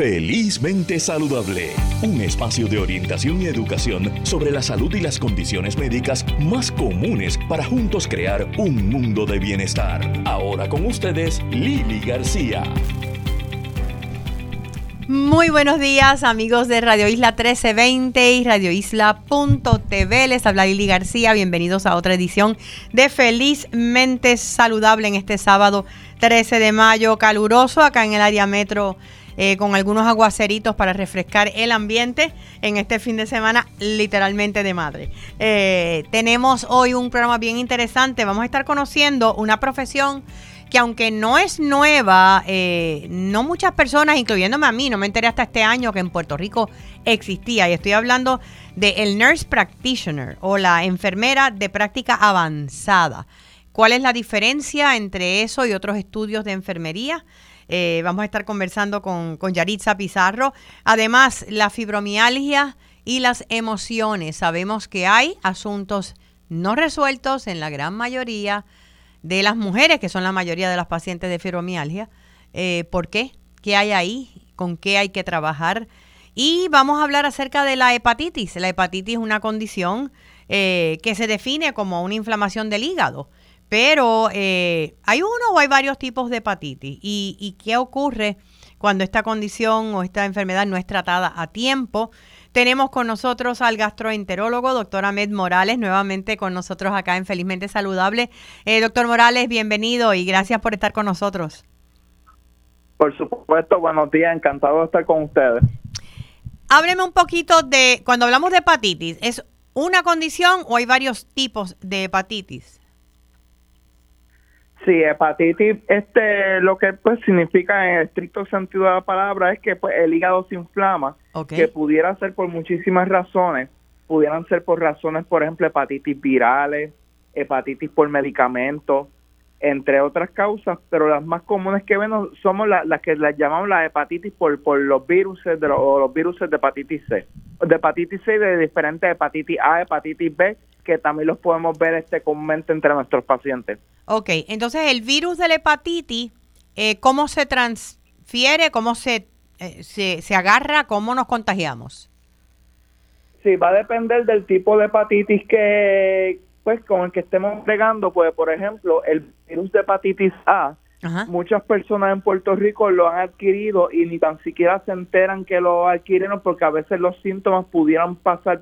Felizmente Saludable, un espacio de orientación y educación sobre la salud y las condiciones médicas más comunes para juntos crear un mundo de bienestar. Ahora con ustedes, Lili García. Muy buenos días amigos de Radio Isla 1320 y radioisla.tv. Les habla Lili García. Bienvenidos a otra edición de Felizmente Saludable en este sábado 13 de mayo, caluroso acá en el área metro eh, con algunos aguaceritos para refrescar el ambiente en este fin de semana literalmente de madre. Eh, tenemos hoy un programa bien interesante. Vamos a estar conociendo una profesión que aunque no es nueva, eh, no muchas personas, incluyéndome a mí, no me enteré hasta este año que en Puerto Rico existía. Y estoy hablando de el nurse practitioner o la enfermera de práctica avanzada. ¿Cuál es la diferencia entre eso y otros estudios de enfermería? Eh, vamos a estar conversando con, con Yaritza Pizarro. Además, la fibromialgia y las emociones. Sabemos que hay asuntos no resueltos en la gran mayoría de las mujeres, que son la mayoría de las pacientes de fibromialgia. Eh, ¿Por qué? ¿Qué hay ahí? ¿Con qué hay que trabajar? Y vamos a hablar acerca de la hepatitis. La hepatitis es una condición eh, que se define como una inflamación del hígado. Pero eh, hay uno o hay varios tipos de hepatitis. ¿Y, qué ocurre cuando esta condición o esta enfermedad no es tratada a tiempo? Tenemos con nosotros al gastroenterólogo, doctor Ahmed Morales, nuevamente con nosotros acá en Felizmente Saludable. Eh, doctor Morales, bienvenido y gracias por estar con nosotros. Por supuesto, buenos días, encantado de estar con ustedes. Hábleme un poquito de, cuando hablamos de hepatitis, ¿es una condición o hay varios tipos de hepatitis? Sí, hepatitis, este, lo que pues significa en el estricto sentido de la palabra es que pues, el hígado se inflama, que pudiera ser por muchísimas razones, pudieran ser por razones, por ejemplo, hepatitis virales, hepatitis por medicamentos, entre otras causas, pero las más comunes que vemos somos las que las llamamos la hepatitis por, por los virus de los, los virus de hepatitis C, de hepatitis C de diferentes hepatitis A, hepatitis B, que también los podemos ver este comúnmente entre nuestros pacientes. Ok, entonces el virus de la hepatitis, eh, ¿cómo se transfiere? ¿Cómo se, eh, se, se agarra? ¿Cómo nos contagiamos? Sí, va a depender del tipo de hepatitis que, pues, con el que estemos pegando. Pues, por ejemplo, el virus de hepatitis A, muchas personas en Puerto Rico lo han adquirido y ni tan siquiera se enteran que lo adquirieron porque a veces los síntomas pudieran pasar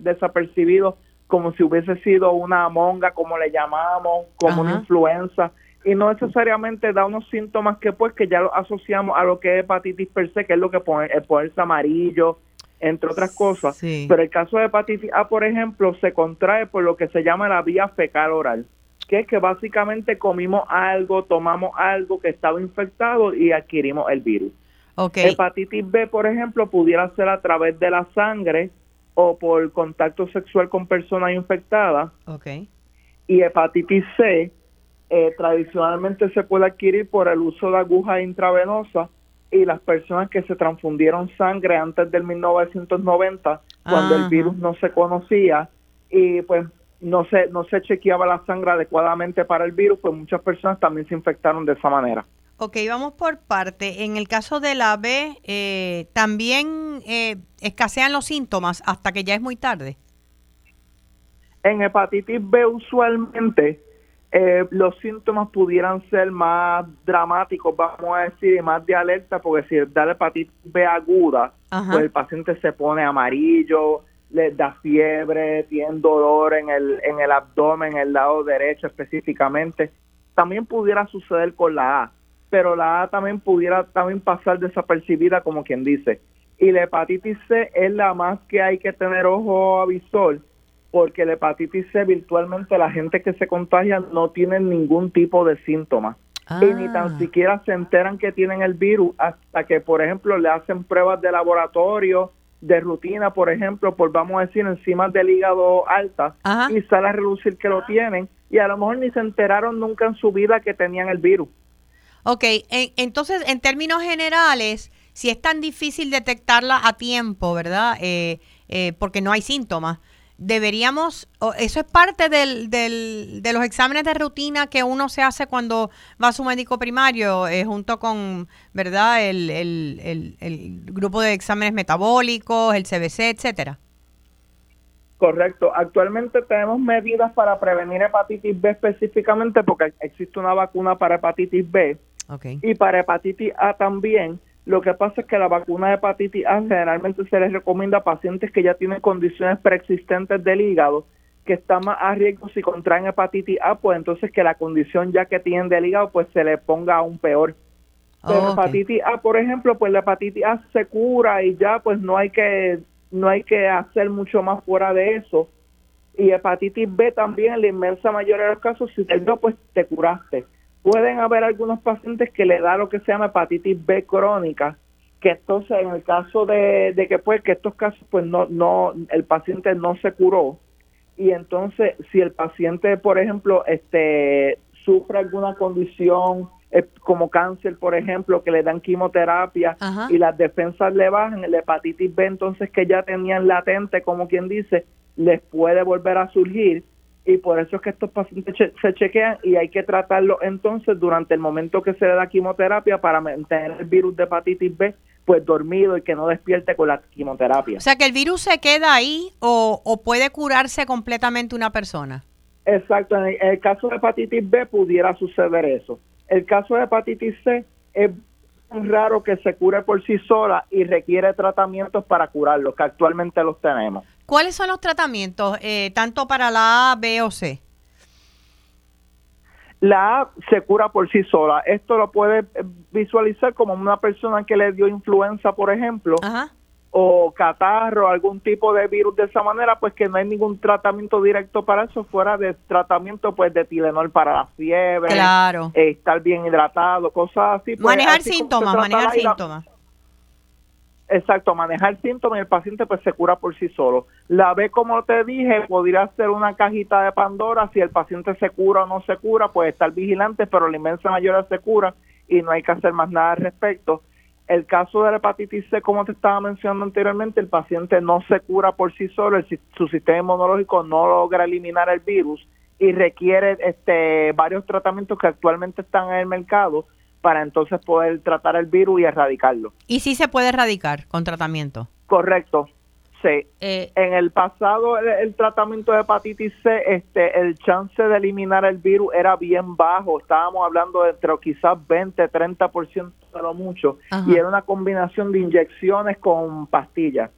desapercibidos como si hubiese sido una monga, como le llamamos, como una influenza, y no necesariamente da unos síntomas que pues que ya lo asociamos a lo que es hepatitis per se, que es lo que pone el ponerse amarillo, entre otras cosas. Pero el caso de hepatitis A, por ejemplo, se contrae por lo que se llama la vía fecal oral, que es que básicamente comimos algo, tomamos algo que estaba infectado y adquirimos el virus. Hepatitis B, por ejemplo, pudiera ser a través de la sangre, o por contacto sexual con personas infectadas. Okay. Y hepatitis C eh, tradicionalmente se puede adquirir por el uso de agujas intravenosa y las personas que se transfundieron sangre antes del 1990, cuando el virus no se conocía y pues no se, no se chequeaba la sangre adecuadamente para el virus, pues muchas personas también se infectaron de esa manera. Ok, vamos por parte. En el caso de la B, eh, ¿también eh, escasean los síntomas hasta que ya es muy tarde? En hepatitis B usualmente eh, los síntomas pudieran ser más dramáticos, vamos a decir, y más de alerta, porque si da la hepatitis B aguda, pues el paciente se pone amarillo, le da fiebre, tiene dolor en el, en el abdomen, en el lado derecho específicamente. También pudiera suceder con la A pero la A también pudiera también pasar desapercibida como quien dice. Y la hepatitis C es la más que hay que tener ojo avisor porque la hepatitis C virtualmente la gente que se contagia no tiene ningún tipo de síntomas. Y ni tan ah. siquiera se enteran que tienen el virus hasta que, por ejemplo, le hacen pruebas de laboratorio, de rutina, por ejemplo, por vamos a decir, enzimas del hígado altas, y sale a reducir que lo tienen, y a lo mejor ni se enteraron nunca en su vida que tenían el virus. Ok, entonces en términos generales, si es tan difícil detectarla a tiempo, ¿verdad? Eh, eh, porque no hay síntomas. deberíamos, eso es parte del, del, de los exámenes de rutina que uno se hace cuando va a su médico primario, eh, junto con, ¿verdad?, el, el, el, grupo de exámenes metabólicos, el CBC, etcétera. Correcto. Actualmente tenemos medidas para prevenir hepatitis B específicamente porque existe una vacuna para hepatitis B y para hepatitis A también. Lo que pasa es que la vacuna de hepatitis A generalmente se les recomienda a pacientes que ya tienen condiciones preexistentes del hígado, que están más a riesgo si contraen hepatitis A, pues entonces que la condición ya que tienen del hígado pues se le ponga aún peor. Pero hepatitis A, por ejemplo, pues la hepatitis A se cura y ya pues no hay que no hay que hacer mucho más fuera de eso. Y hepatitis B también, en la inmensa mayoría de los casos, si te dio, pues te curaste. Pueden haber algunos pacientes que le da lo que se llama hepatitis B crónica, que entonces en el caso de, que pues que estos casos pues no no el paciente no se curó. Y entonces si el paciente por ejemplo este sufre alguna condición eh, como cáncer por ejemplo que le dan quimioterapia y las defensas le bajan el hepatitis B entonces que ya tenían latente como quien dice les puede volver a surgir y por eso es que estos pacientes se chequean y hay que tratarlo entonces durante el momento que se le da quimioterapia para mantener el virus de hepatitis B pues dormido y que no despierte con la quimioterapia. O sea que el virus se queda ahí o, o puede curarse completamente una persona. Exacto, en el, caso de hepatitis B pudiera suceder eso. El caso de hepatitis C es raro que se cure por sí sola y requiere tratamientos para curarlo, que actualmente los tenemos. ¿Cuáles son los tratamientos, eh, tanto para la A, B o C? La A se cura por sí sola. Esto lo puede visualizar como una persona que le dio influenza, por ejemplo, o catarro, algún tipo de virus de esa manera, pues que no hay ningún tratamiento directo para eso, fuera de tratamiento pues de Tilenol para la fiebre, claro. Eh, estar bien hidratado, cosas así. Pues, manejar síntomas, manejar síntomas. Exacto, manejar síntomas y el paciente pues se cura por sí solo. La B, como te dije, podría ser una cajita de Pandora, si el paciente se cura o no se cura, puede estar vigilante, pero la inmensa mayoría se cura y no hay que hacer más nada al respecto. El caso de la hepatitis C, como te estaba mencionando anteriormente, el paciente no se cura por sí solo, su sistema inmunológico no logra eliminar el virus y requiere este varios tratamientos que actualmente están en el mercado para entonces poder tratar el virus y erradicarlo. ¿Y si se puede erradicar con tratamiento? Correcto. Sí. Eh, en el pasado el, tratamiento de hepatitis C, este, el chance de eliminar el virus era bien bajo. Estábamos hablando de entre quizás 20, 30% de lo mucho. Y era una combinación de inyecciones con pastillas.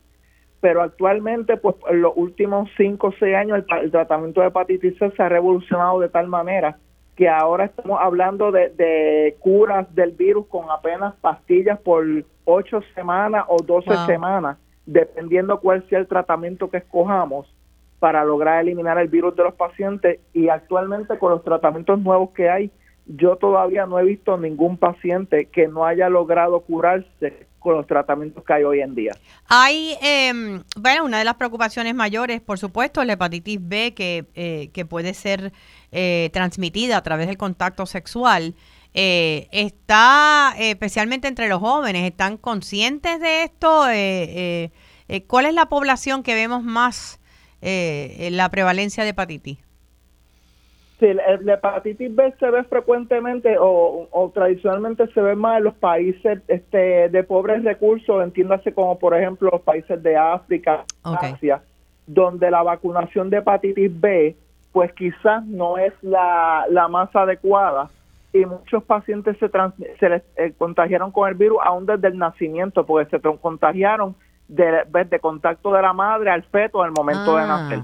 Pero actualmente, pues en los últimos 5 o 6 años, el tratamiento de hepatitis C se ha revolucionado de tal manera que ahora estamos hablando de, curas del virus con apenas pastillas por 8 semanas o 12 semanas, dependiendo cuál sea el tratamiento que escojamos para lograr eliminar el virus de los pacientes. Y actualmente con los tratamientos nuevos que hay, yo todavía no he visto ningún paciente que no haya logrado curarse con los tratamientos que hay hoy en día. Hay, eh, bueno, una de las preocupaciones mayores, por supuesto, la hepatitis B, que, eh, que puede ser eh, transmitida a través del contacto sexual. Eh, está especialmente entre los jóvenes, ¿están conscientes de esto? ¿Cuál es la población que vemos más la prevalencia de hepatitis? Sí, la hepatitis B se ve frecuentemente o, tradicionalmente se ve más en los países este, de pobres recursos, entiéndase como por ejemplo los países de África, Asia, donde la vacunación de hepatitis B pues quizás no es la, la más adecuada y muchos pacientes se, se les eh, contagiaron con el virus aún desde el nacimiento porque se contagiaron de, de contacto de la madre al feto al momento de ah, nacer.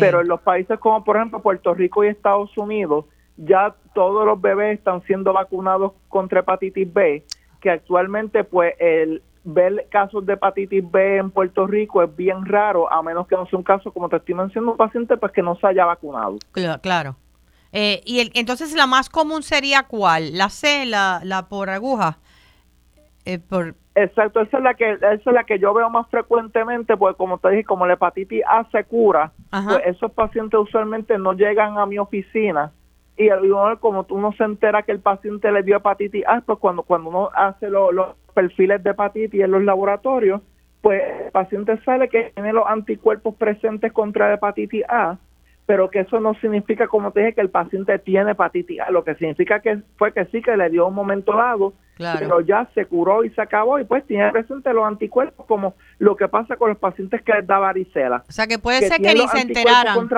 Pero en los países como por ejemplo Puerto Rico y Estados Unidos, ya todos los bebés están siendo vacunados contra hepatitis B, que actualmente pues el ver casos de hepatitis B en Puerto Rico es bien raro, a menos que no sea un caso como te estoy mencionando, un paciente pues que no se haya vacunado. Claro. Eh, y el, entonces la más común sería cuál? La C, la, la por aguja. Eh, por, Exacto, esa es la que esa es la que yo veo más frecuentemente, porque como te dije, como la hepatitis A se cura, pues esos pacientes usualmente no llegan a mi oficina y como uno se entera que el paciente le dio hepatitis A, pues cuando cuando uno hace los perfiles de hepatitis en los laboratorios, pues el paciente sale que tiene los anticuerpos presentes contra la hepatitis A, pero que eso no significa, como te dije, que el paciente tiene hepatitis A. Lo que significa que fue que sí, que le dio un momento dado, pero ya se curó y se acabó y pues tiene presente los anticuerpos como lo que pasa con los pacientes que les da varicela. O sea, que puede ser que ni se enteraran.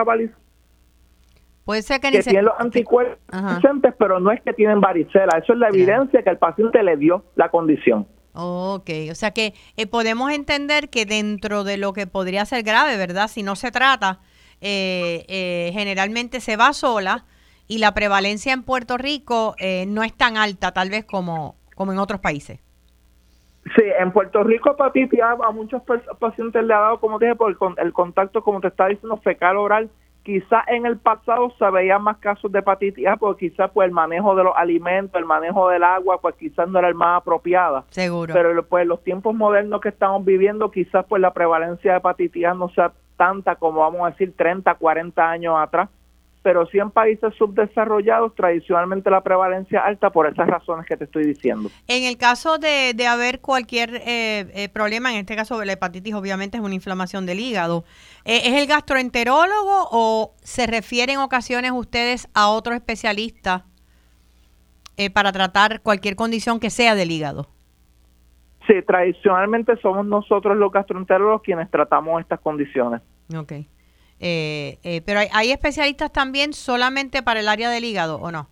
Puede ser que, ni tienen los anticuerpos presentes, pero no es que tienen varicela. Eso es la evidencia que el paciente le dio la condición. Ok, o sea que eh, podemos entender que dentro de lo que podría ser grave, ¿verdad? Si no se trata, eh, eh, generalmente se va sola y la prevalencia en Puerto Rico no es tan alta tal vez como, como en otros países. Sí, en Puerto Rico hepatitis a, a muchos pacientes le ha dado, como dije, por el, el contacto, como te estaba diciendo, fecal oral Quizás en el pasado se veían más casos de hepatitis A porque quizás pues el manejo de los alimentos, el manejo del agua, pues quizás no era el más apropiado. Seguro. Pero pues los tiempos modernos que estamos viviendo, quizás pues la prevalencia de hepatitis A no sea tanta como vamos a decir 30, 40 años atrás pero sí en países subdesarrollados tradicionalmente la prevalencia alta por esas razones que te estoy diciendo. En el caso de, de haber cualquier eh, eh, problema, en este caso la hepatitis obviamente es una inflamación del hígado, eh, ¿es el gastroenterólogo o se refieren en ocasiones ustedes a otro especialista para tratar cualquier condición que sea del hígado? Sí, tradicionalmente somos nosotros los gastroenterólogos quienes tratamos estas condiciones. Okay. Eh, eh, pero hay, especialistas también solamente para el área del hígado, ¿o no?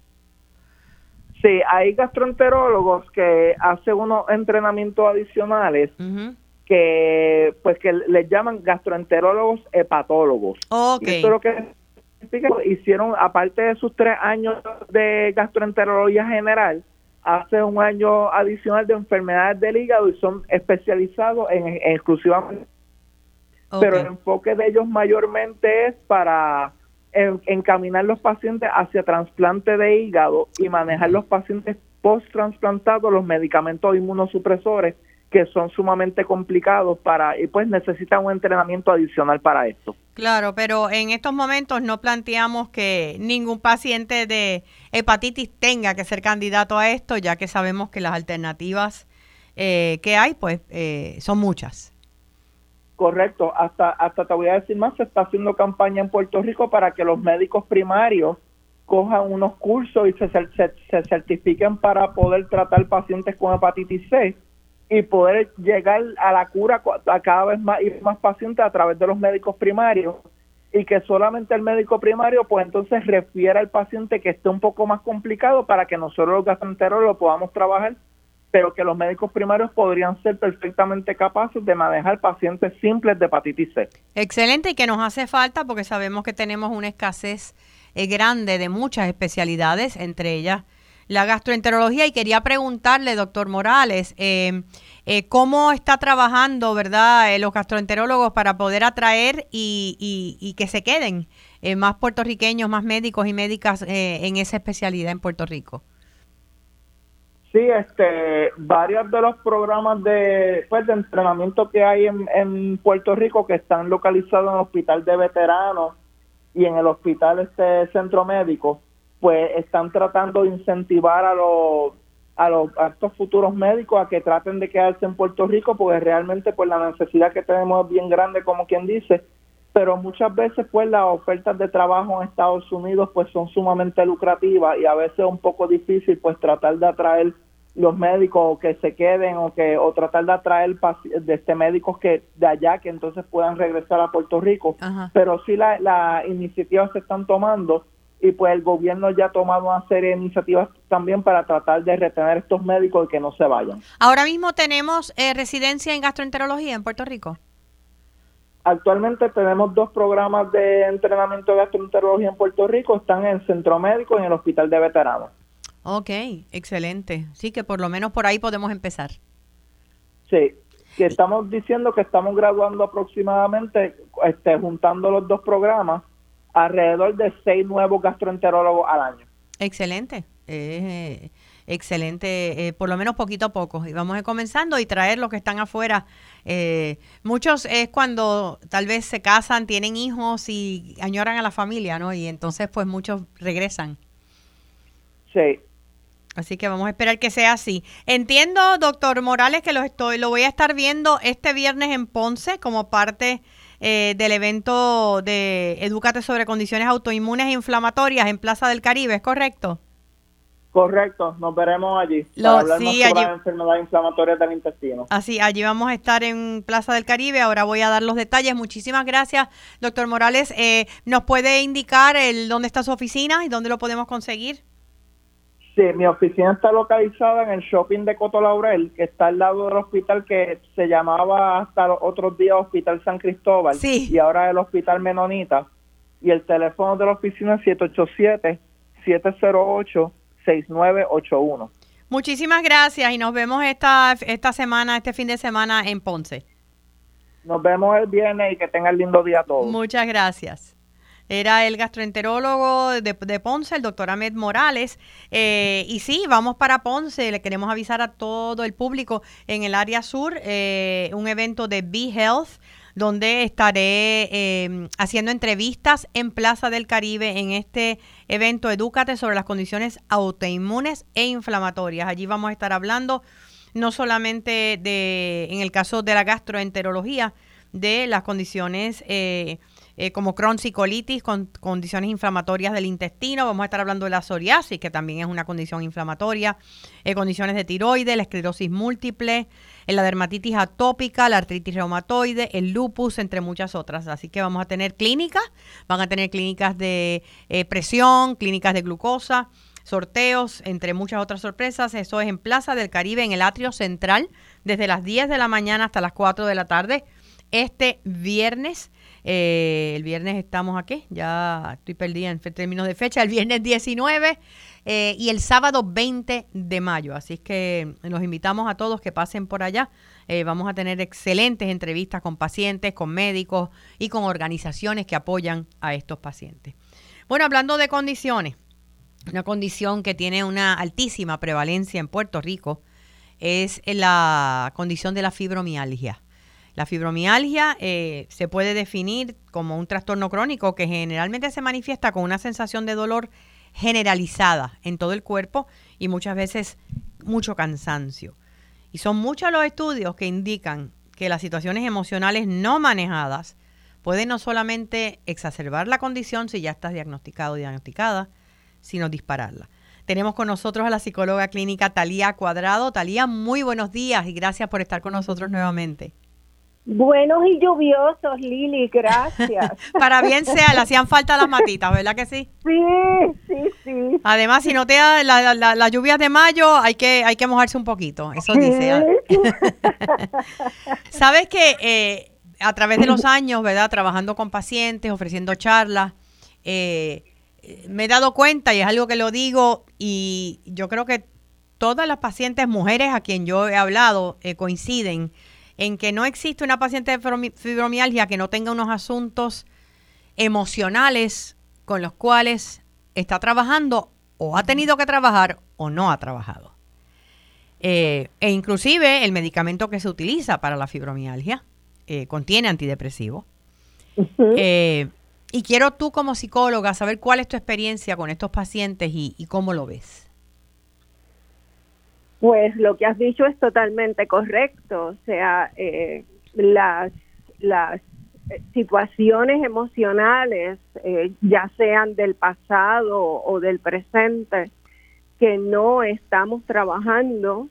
Sí, hay gastroenterólogos que hacen unos entrenamientos adicionales que pues que les llaman gastroenterólogos hepatólogos. Okay. Esto es lo que hicieron, aparte de sus tres años de gastroenterología general, hace un año adicional de enfermedades del hígado y son especializados en exclusivamente pero el enfoque de ellos mayormente es para encaminar los pacientes hacia trasplante de hígado y manejar los pacientes post-transplantados, los medicamentos inmunosupresores que son sumamente complicados para y pues necesitan un entrenamiento adicional para esto. Claro, pero en estos momentos no planteamos que ningún paciente de hepatitis tenga que ser candidato a esto, ya que sabemos que las alternativas eh, que hay pues eh, son muchas. Correcto, hasta, hasta te voy a decir más, se está haciendo campaña en Puerto Rico para que los médicos primarios cojan unos cursos y se, se, certifiquen para poder tratar pacientes con hepatitis C y poder llegar a la cura a cada vez más y más pacientes a través de los médicos primarios. Y que solamente el médico primario pues entonces refiera al paciente que esté un poco más complicado para que nosotros los gastroenterólogos lo podamos trabajar pero que los médicos primarios podrían ser perfectamente capaces de manejar pacientes simples de hepatitis C. Excelente y que nos hace falta porque sabemos que tenemos una escasez eh, grande de muchas especialidades, entre ellas la gastroenterología. Y quería preguntarle, doctor Morales, eh, eh, cómo está trabajando, ¿verdad?, los gastroenterólogos para poder atraer y, y que se queden más puertorriqueños, más médicos y médicas en esa especialidad en Puerto Rico. Sí, este, varios de los programas de, pues, de entrenamiento que hay en, en Puerto Rico que están localizados en el hospital de veteranos y en el hospital este centro médico, pues están tratando de incentivar a los a los a estos futuros médicos a que traten de quedarse en Puerto Rico porque realmente pues la necesidad que tenemos es bien grande como quien dice pero muchas veces pues las ofertas de trabajo en Estados Unidos pues son sumamente lucrativas y a veces es un poco difícil pues tratar de atraer los médicos que se queden o que o tratar de atraer de este médicos que de allá que entonces puedan regresar a Puerto Rico pero sí las la iniciativas se están tomando y pues el gobierno ya ha tomado una serie de iniciativas también para tratar de retener estos médicos y que no se vayan. Ahora mismo tenemos eh, residencia en gastroenterología en Puerto Rico. Actualmente tenemos dos programas de entrenamiento de gastroenterología en Puerto Rico, están en el Centro Médico y en el Hospital de Veteranos. Ok, excelente. Sí, que por lo menos por ahí podemos empezar. Sí, que estamos diciendo que estamos graduando aproximadamente, este, juntando los dos programas, alrededor de seis nuevos gastroenterólogos al año. Excelente. Eh, excelente, eh, por lo menos poquito a poco. Y vamos a ir comenzando y traer los que están afuera. Eh, muchos es cuando tal vez se casan, tienen hijos y añoran a la familia, ¿no? Y entonces pues muchos regresan. Sí. Así que vamos a esperar que sea así. Entiendo, doctor Morales, que lo, estoy, lo voy a estar viendo este viernes en Ponce como parte eh, del evento de Educate sobre condiciones autoinmunes e inflamatorias en Plaza del Caribe, ¿es correcto? Correcto, nos veremos allí. Lo, para hablar sí, sobre las enfermedades inflamatorias del intestino. Así, allí vamos a estar en Plaza del Caribe. Ahora voy a dar los detalles. Muchísimas gracias, doctor Morales. Eh, ¿Nos puede indicar el, dónde está su oficina y dónde lo podemos conseguir? Sí, mi oficina está localizada en el shopping de Coto Laurel, que está al lado del hospital que se llamaba hasta los otros días Hospital San Cristóbal sí. y ahora el Hospital Menonita. Y el teléfono de la oficina es 787 708 6981. Muchísimas gracias y nos vemos esta, esta semana, este fin de semana en Ponce. Nos vemos el viernes y que tengan lindo día todos. Muchas gracias. Era el gastroenterólogo de, de Ponce, el doctor Ahmed Morales. Eh, y sí, vamos para Ponce. Le queremos avisar a todo el público en el área sur, eh, un evento de Be Health donde estaré em, haciendo entrevistas en Plaza del Caribe en este evento Edúcate sobre las condiciones autoinmunes e inflamatorias. Allí vamos a estar hablando no solamente de, en el caso de la gastroenterología, de las condiciones eh, eh, como Crohn's y colitis, con condiciones inflamatorias del intestino. Vamos a estar hablando de la psoriasis, que también es una condición inflamatoria, eh, condiciones de tiroides, la esclerosis múltiple, eh, la dermatitis atópica, la artritis reumatoide, el lupus, entre muchas otras. Así que vamos a tener clínicas, van a tener clínicas de presión, clínicas de glucosa sorteos, entre muchas otras sorpresas. Eso es en Plaza del Caribe, en el atrio central, desde las 10 de la mañana hasta las 4 de la tarde. Este viernes eh, el viernes estamos aquí, ya estoy perdida en términos de fecha, el viernes 19 eh, y el sábado 20 de mayo. Así es que los invitamos a todos que pasen por allá. Eh, vamos a tener excelentes entrevistas con pacientes, con médicos y con organizaciones que apoyan a estos pacientes. Bueno, hablando de condiciones, una condición que tiene una altísima prevalencia en Puerto Rico es la condición de la fibromialgia. La fibromialgia eh, se puede definir como un trastorno crónico que generalmente se manifiesta con una sensación de dolor generalizada en todo el cuerpo y muchas veces mucho cansancio. Y son muchos los estudios que indican que las situaciones emocionales no manejadas pueden no solamente exacerbar la condición si ya estás diagnosticado o diagnosticada, sino dispararla. Tenemos con nosotros a la psicóloga clínica Talía Cuadrado. Talía, muy buenos días y gracias por estar con nosotros nuevamente. Buenos y lluviosos, Lili, gracias. Para bien sea, le hacían falta las matitas, ¿verdad que sí? Sí, sí, sí. Además, si no te da las la, lluvias de mayo, hay que, hay que mojarse un poquito, eso dice. Sabes que eh, a través de los años, ¿verdad? Trabajando con pacientes, ofreciendo charlas, eh, me he dado cuenta, y es algo que lo digo, y yo creo que todas las pacientes mujeres a quien yo he hablado eh, coinciden en que no existe una paciente de fibromialgia que no tenga unos asuntos emocionales con los cuales está trabajando o ha tenido que trabajar o no ha trabajado. Eh, e inclusive el medicamento que se utiliza para la fibromialgia eh, contiene antidepresivo. Eh, y quiero tú como psicóloga saber cuál es tu experiencia con estos pacientes y cómo lo ves. Pues lo que has dicho es totalmente correcto, o sea, eh, las, las situaciones emocionales, eh, ya sean del pasado o del presente, que no estamos trabajando,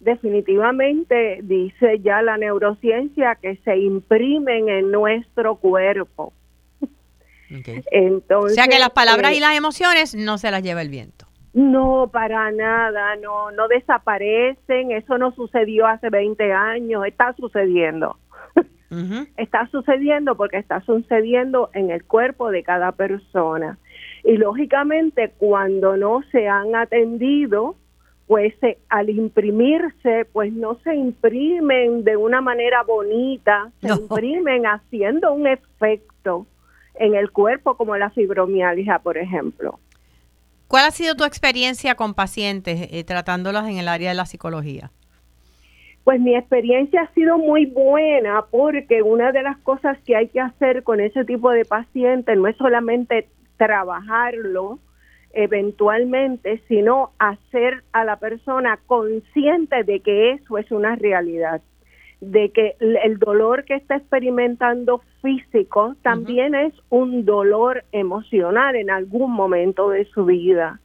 definitivamente dice ya la neurociencia que se imprimen en nuestro cuerpo. Entonces, o sea que las palabras y eh, las emociones no se las lleva el viento. No, para nada, no, no desaparecen, eso no sucedió hace 20 años, está sucediendo. está sucediendo porque está sucediendo en el cuerpo de cada persona. Y lógicamente cuando no se han atendido, pues al imprimirse, pues no se imprimen de una manera bonita, se imprimen haciendo un efecto en el cuerpo como la fibromialgia, por ejemplo. ¿Cuál ha sido tu experiencia con pacientes eh, tratándolas en el área de la psicología? Pues mi experiencia ha sido muy buena porque una de las cosas que hay que hacer con ese tipo de pacientes no es solamente trabajarlo eventualmente, sino hacer a la persona consciente de que eso es una realidad, de que el dolor que está experimentando físico también es un dolor emocional en algún momento de su vida.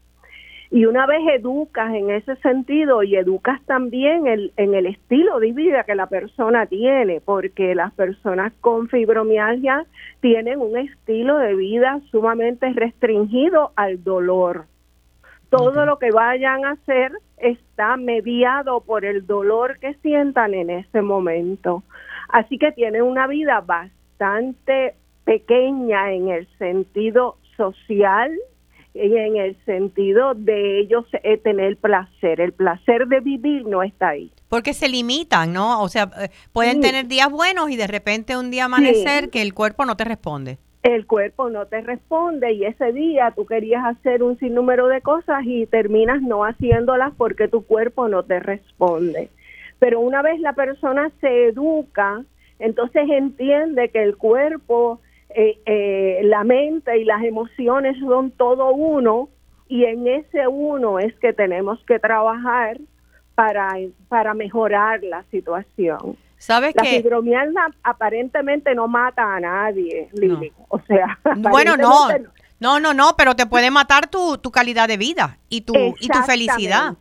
Y una vez educas en ese sentido y educas también el, en el estilo de vida que la persona tiene, porque las personas con fibromialgia tienen un estilo de vida sumamente restringido al dolor. Todo lo que vayan a hacer está mediado por el dolor que sientan en ese momento. Así que tienen una vida bastante pequeña en el sentido social, en el sentido de ellos eh, tener placer. El placer de vivir no está ahí. Porque se limitan, ¿no? O sea, eh, pueden tener días buenos y de repente un día amanecer que el cuerpo no te responde. El cuerpo no te responde y ese día tú querías hacer un sinnúmero de cosas y terminas no haciéndolas porque tu cuerpo no te responde. Pero una vez la persona se educa, entonces entiende que el cuerpo eh, eh, la mente y las emociones son todo uno y en ese uno es que tenemos que trabajar para, para mejorar la situación. ¿Sabes la fibromialgia aparentemente no mata a nadie, Lili. O sea, bueno, no, no, no, no, pero te puede matar tu, tu calidad de vida y tu, y tu felicidad.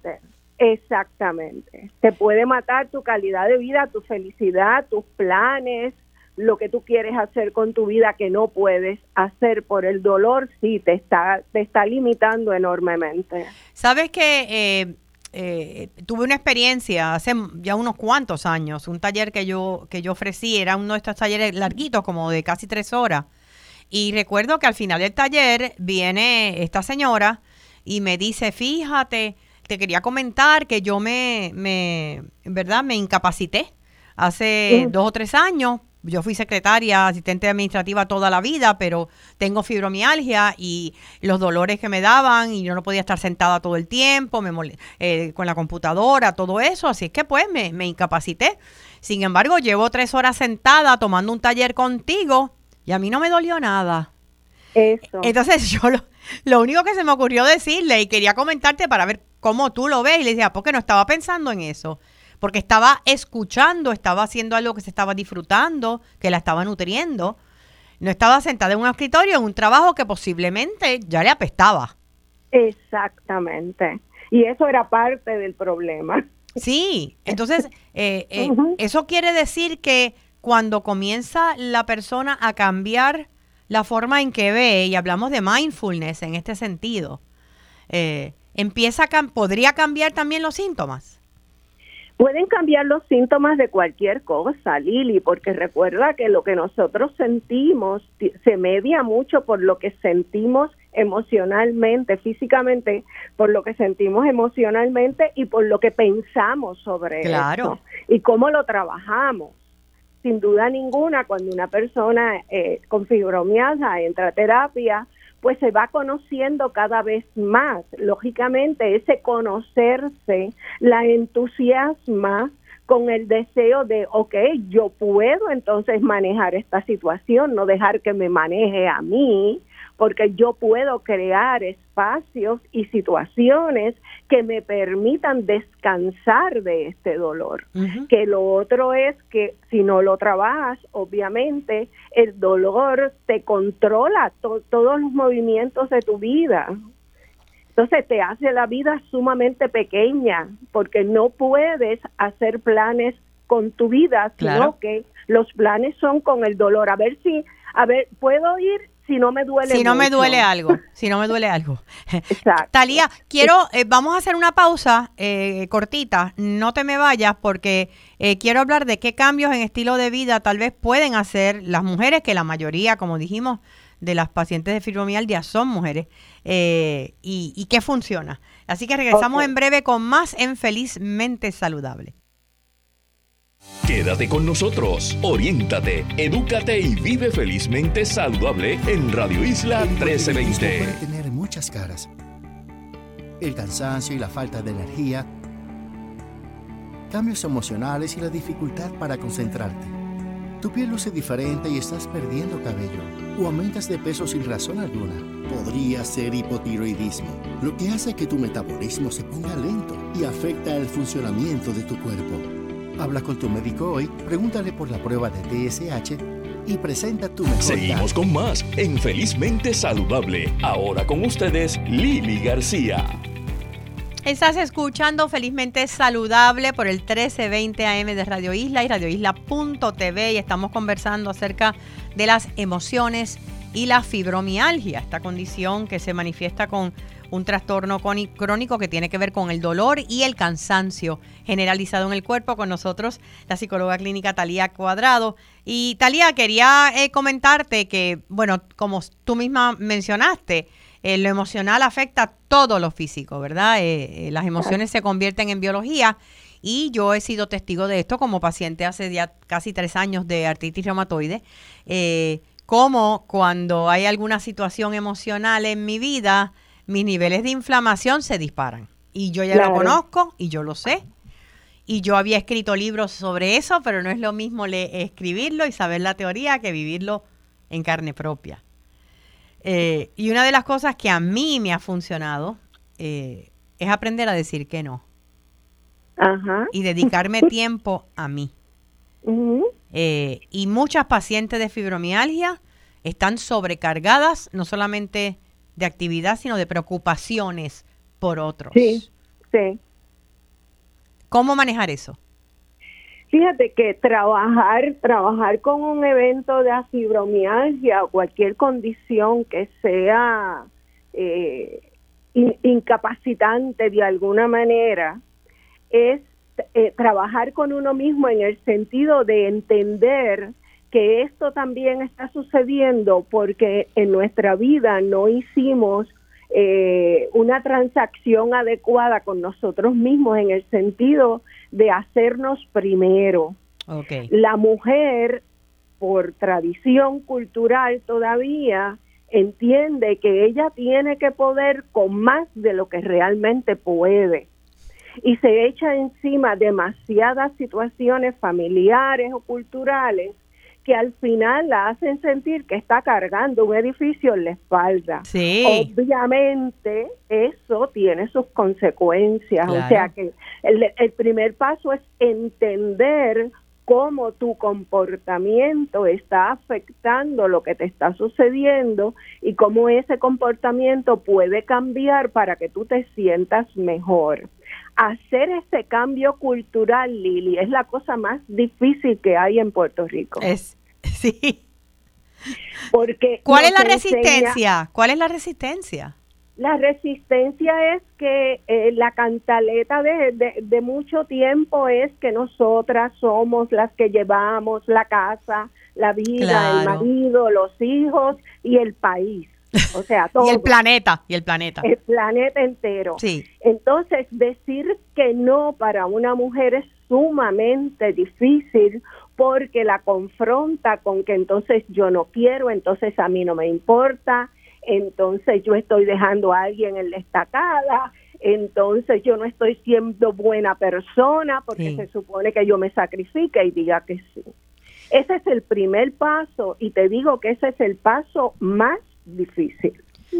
Exactamente. Te puede matar tu calidad de vida, tu felicidad, tus planes, lo que tú quieres hacer con tu vida que no puedes hacer por el dolor, sí, te está, te está limitando enormemente. Sabes que eh, eh, tuve una experiencia hace ya unos cuantos años, un taller que yo, que yo ofrecí, era uno de estos talleres larguitos, como de casi tres horas. Y recuerdo que al final del taller viene esta señora y me dice, fíjate, te quería comentar que yo me, me ¿verdad? Me incapacité hace dos o tres años yo fui secretaria, asistente administrativa toda la vida, pero tengo fibromialgia y los dolores que me daban y yo no podía estar sentada todo el tiempo, me eh, con la computadora, todo eso, así es que pues me, me incapacité. Sin embargo, llevo tres horas sentada tomando un taller contigo y a mí no me dolió nada. Eso. Entonces yo lo, lo único que se me ocurrió decirle y quería comentarte para ver cómo tú lo ves y le decía, porque no estaba pensando en eso porque estaba escuchando, estaba haciendo algo que se estaba disfrutando, que la estaba nutriendo. No estaba sentada en un escritorio, en un trabajo que posiblemente ya le apestaba. Exactamente. Y eso era parte del problema. Sí, entonces eh, eh, eso quiere decir que cuando comienza la persona a cambiar la forma en que ve, y hablamos de mindfulness en este sentido, eh, empieza a podría cambiar también los síntomas. Pueden cambiar los síntomas de cualquier cosa, Lili, porque recuerda que lo que nosotros sentimos se media mucho por lo que sentimos emocionalmente, físicamente, por lo que sentimos emocionalmente y por lo que pensamos sobre claro. y cómo lo trabajamos. Sin duda ninguna, cuando una persona eh, con fibromialgia entra a terapia, pues se va conociendo cada vez más. Lógicamente, ese conocerse la entusiasma con el deseo de, ok, yo puedo entonces manejar esta situación, no dejar que me maneje a mí, porque yo puedo crear espacios y situaciones que me permitan descansar de este dolor. Que lo otro es que si no lo trabajas, obviamente el dolor te controla todos los movimientos de tu vida. Entonces te hace la vida sumamente pequeña porque no puedes hacer planes con tu vida, sino que los planes son con el dolor. A ver si, a ver, puedo ir si no me duele si no me duele algo si no me duele algo. Exacto. Talía quiero eh, vamos a hacer una pausa eh, cortita. No te me vayas porque eh, quiero hablar de qué cambios en estilo de vida tal vez pueden hacer las mujeres que la mayoría como dijimos de las pacientes de fibromialgia son mujeres y, y, qué funciona. Así que regresamos en breve con más en felizmente saludable Quédate con nosotros, oriéntate, edúcate y vive felizmente saludable en Radio Isla 1320. Puede tener muchas caras. El cansancio y la falta de energía, cambios emocionales y la dificultad para concentrarte. Tu piel luce diferente y estás perdiendo cabello. O aumentas de peso sin razón alguna. Podría ser hipotiroidismo, lo que hace que tu metabolismo se ponga lento y afecta el funcionamiento de tu cuerpo. Habla con tu médico hoy, pregúntale por la prueba de TSH y presenta tu mejor. Seguimos con más en Felizmente Saludable. Ahora con ustedes, Lili García. Estás escuchando Felizmente Saludable por el 1320 AM de Radio Isla y radioisla.tv y estamos conversando acerca de las emociones y la fibromialgia, esta condición que se manifiesta con un trastorno crónico que tiene que ver con el dolor y el cansancio generalizado en el cuerpo. Con nosotros la psicóloga clínica Talía Cuadrado. Y Talía, quería eh, comentarte que, bueno, como tú misma mencionaste, eh, lo emocional afecta todo lo físico, ¿verdad? Eh, las emociones se convierten en biología y yo he sido testigo de esto como paciente hace ya casi tres años de artritis reumatoide, como cuando hay alguna situación emocional en mi vida, mis niveles de inflamación se disparan. Y yo ya lo conozco y yo lo sé. Y yo había escrito libros sobre eso, pero no es lo mismo escribirlo y saber la teoría que vivirlo en carne propia. Eh, y una de las cosas que a mí me ha funcionado eh, es aprender a decir que no. Y dedicarme tiempo a mí. Eh, y muchas pacientes de fibromialgia están sobrecargadas, no solamente de actividad, sino de preocupaciones por otros. Sí, sí. ¿Cómo manejar eso? Fíjate que trabajar, trabajar con un evento de fibromialgia o cualquier condición que sea eh, incapacitante de alguna manera es eh, trabajar con uno mismo en el sentido de entender que esto también está sucediendo porque en nuestra vida no hicimos eh, una transacción adecuada con nosotros mismos en el sentido de hacernos primero. La mujer, por tradición cultural todavía, entiende que ella tiene que poder con más de lo que realmente puede y se echa encima demasiadas situaciones familiares o culturales que al final la hacen sentir que está cargando un edificio en la espalda. Sí. Obviamente eso tiene sus consecuencias, o sea que el, el primer paso es entender cómo tu comportamiento está afectando lo que te está sucediendo y cómo ese comportamiento puede cambiar para que tú te sientas mejor. Hacer ese cambio cultural, Lili, es la cosa más difícil que hay en Puerto Rico. Es Sí. Porque ¿Cuál es la resistencia? ¿Cuál es la resistencia? La resistencia es que eh, la cantaleta de, de, mucho tiempo es que nosotras somos las que llevamos la casa, la vida, el marido, los hijos y el país. O sea, todo. y el planeta, y el planeta. El planeta entero. Sí. Entonces, decir que no para una mujer es sumamente difícil porque la confronta con que entonces yo no quiero, entonces a mí no me importa, entonces yo estoy dejando a alguien en la estacada, entonces yo no estoy siendo buena persona porque se supone que yo me sacrifique y diga que sí. Ese es el primer paso y te digo que ese es el paso más difícil.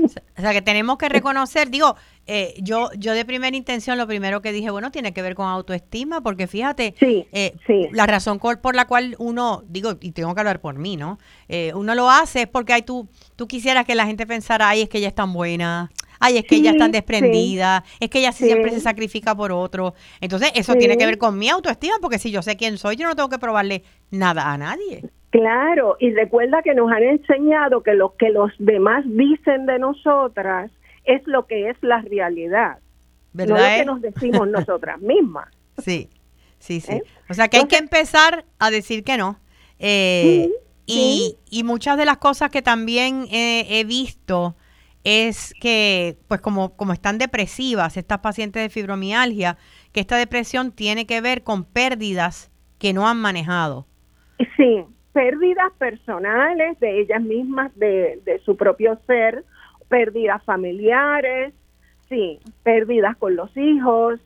O sea, que tenemos que reconocer, digo, eh, yo, yo de primera intención lo primero que dije, bueno, tiene que ver con autoestima, porque fíjate, eh, la razón por la cual uno, digo, y tengo que hablar por mí, ¿no? Eh, uno lo hace es porque hay tú, tú quisieras que la gente pensara, ay, es que ella es tan buena, ay, es que ella es tan desprendida, es que ella siempre se sacrifica por otro. Entonces, eso tiene que ver con mi autoestima, porque si yo sé quién soy, yo no tengo que probarle nada a nadie. Claro, y recuerda que nos han enseñado que lo que los demás dicen de nosotras es lo que es la realidad, ¿verdad? No lo que nos decimos nosotras mismas. Sí, sí, sí. ¿Eh? O sea que hay que empezar a decir que no. Eh, y, y, muchas de las cosas que también he visto es que, pues como, como están depresivas estas pacientes de fibromialgia, que esta depresión tiene que ver con pérdidas que no han manejado. Sí, pérdidas personales de ellas mismas, de, de su propio ser, pérdidas familiares, sí, pérdidas con los hijos,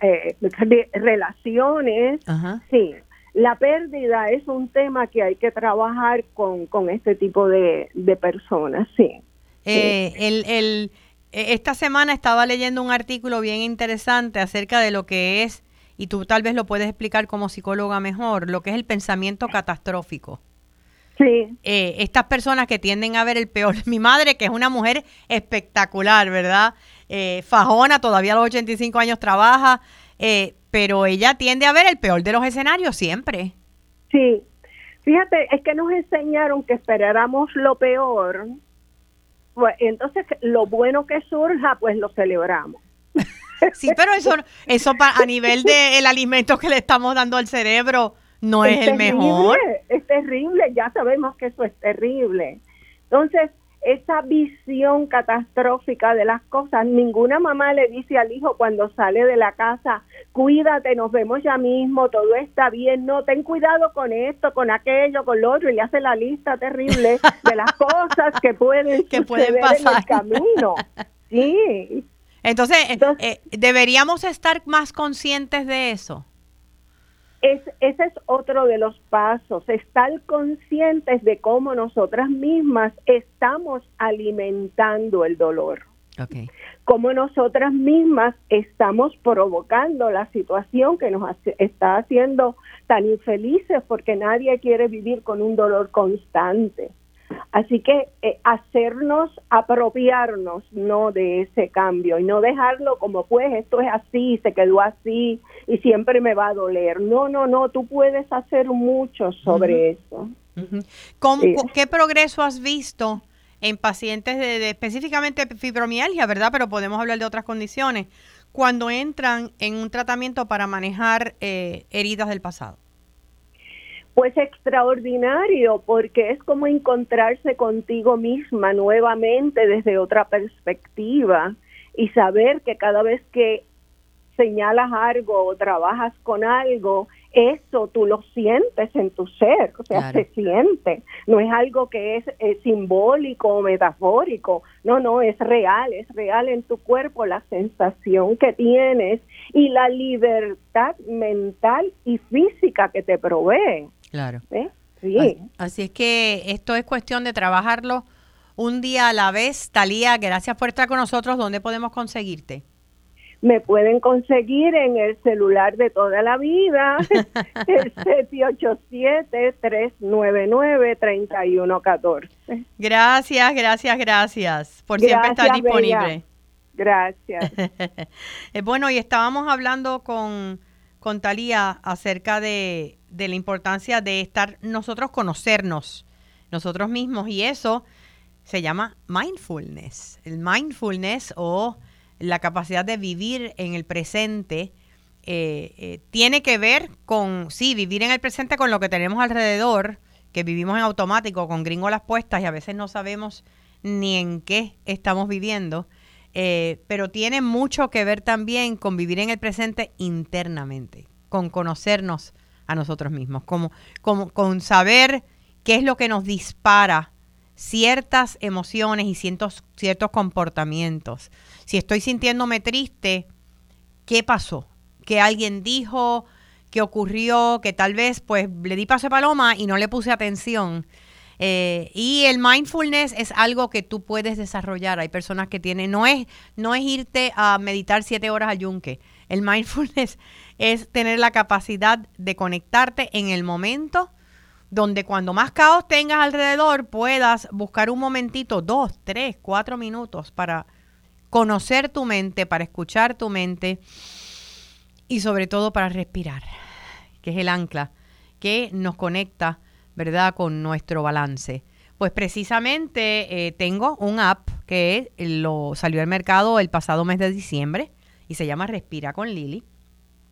eh, relaciones, sí. la pérdida es un tema que hay que trabajar con, con este tipo de, personas, sí. Eh, el, el, e, esta semana estaba leyendo un artículo bien interesante acerca de lo que es, y tú tal vez lo puedes explicar como psicóloga mejor, lo que es el pensamiento catastrófico. Sí. Eh, estas personas que tienden a ver el peor. Mi madre, que es una mujer espectacular, ¿verdad? Eh, fajona, todavía a los 85 años trabaja, eh, pero ella tiende a ver el peor de los escenarios siempre. Sí. Fíjate, es que nos enseñaron que esperáramos lo peor, pues entonces lo bueno que surja, pues lo celebramos. Sí, pero eso, eso a nivel del alimento que le estamos dando al cerebro, no es, el mejor. Es terrible, ya sabemos que eso es terrible. Entonces, esa visión catastrófica de las cosas, ninguna mamá le dice al hijo cuando sale de la casa, cuídate, nos vemos ya mismo, todo está bien, no, ten cuidado con esto, con aquello, con lo otro, y le hace la lista terrible de las cosas que pueden, que pueden pasar. en el camino. Sí. Entonces, eh, deberíamos estar más conscientes de eso. Es, ese es otro de los pasos, estar conscientes de cómo nosotras mismas estamos alimentando el dolor. Okay. Cómo nosotras mismas estamos provocando la situación que nos está haciendo tan infelices porque nadie quiere vivir con un dolor constante. Así que eh, hacernos apropiarnos no de ese cambio y no dejarlo como pues esto es así, se quedó así y siempre me va a doler. No, no, no, tú puedes hacer mucho sobre eso. ¿Qué progreso has visto en pacientes de, específicamente fibromialgia, verdad? Pero podemos hablar de otras condiciones cuando entran en un tratamiento para manejar eh, heridas del pasado. Pues extraordinario, porque es como encontrarse contigo misma nuevamente desde otra perspectiva y saber que cada vez que señalas algo o trabajas con algo, eso tú lo sientes en tu ser, o sea, se siente, no es algo que es, es, simbólico o metafórico, no, no, es real, es real en tu cuerpo la sensación que tienes y la libertad mental y física que te provee. Claro. ¿Eh? Sí. Así, es que esto es cuestión de trabajarlo un día a la vez. Talía, gracias por estar con nosotros. ¿Dónde podemos conseguirte? Me pueden conseguir en el celular de toda la vida, el 787-399-3114. Gracias, gracias, gracias por siempre estar disponible. Gracias. bueno, y estábamos hablando con, con Talía acerca de de la importancia de estar nosotros conocernos nosotros mismos y eso se llama mindfulness. El mindfulness o la capacidad de vivir en el presente eh, eh, tiene que ver con, sí, vivir en el presente con lo que tenemos alrededor, que vivimos en automático, con gringolas puestas y a veces no sabemos ni en qué estamos viviendo, eh, pero tiene mucho que ver también con vivir en el presente internamente, con conocernos a nosotros mismos, como, como, con saber qué es lo que nos dispara ciertas emociones y ciertos, ciertos comportamientos. Si estoy sintiéndome triste, ¿qué pasó? ¿Qué alguien dijo? ¿Qué ocurrió? Que tal vez pues le di paso a paloma y no le puse atención. Eh, y el mindfulness es algo que tú puedes desarrollar. Hay personas que tienen, no es, no es irte a meditar siete horas al yunque. El mindfulness es tener la capacidad de conectarte en el momento donde cuando más caos tengas alrededor puedas buscar un momentito, dos, tres, cuatro minutos para conocer tu mente, para escuchar tu mente y sobre todo para respirar, que es el ancla que nos conecta, ¿verdad?, con nuestro balance. Pues precisamente eh, tengo un app que lo salió al mercado el pasado mes de diciembre y se llama Respira con Lili.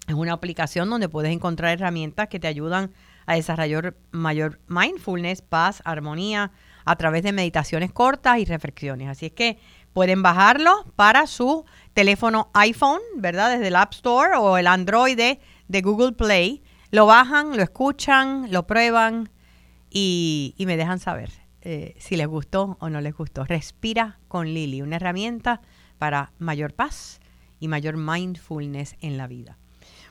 Es una aplicación donde puedes encontrar herramientas que te ayudan a desarrollar mayor mindfulness, paz, armonía a través de meditaciones cortas y reflexiones. Así es que pueden bajarlo para su teléfono iPhone, ¿verdad? Desde el App Store o el Android de, Google Play. Lo bajan, lo escuchan, lo prueban y, me dejan saber eh, si les gustó o no les gustó. Respira con Lili, una herramienta para mayor paz y mayor mindfulness en la vida.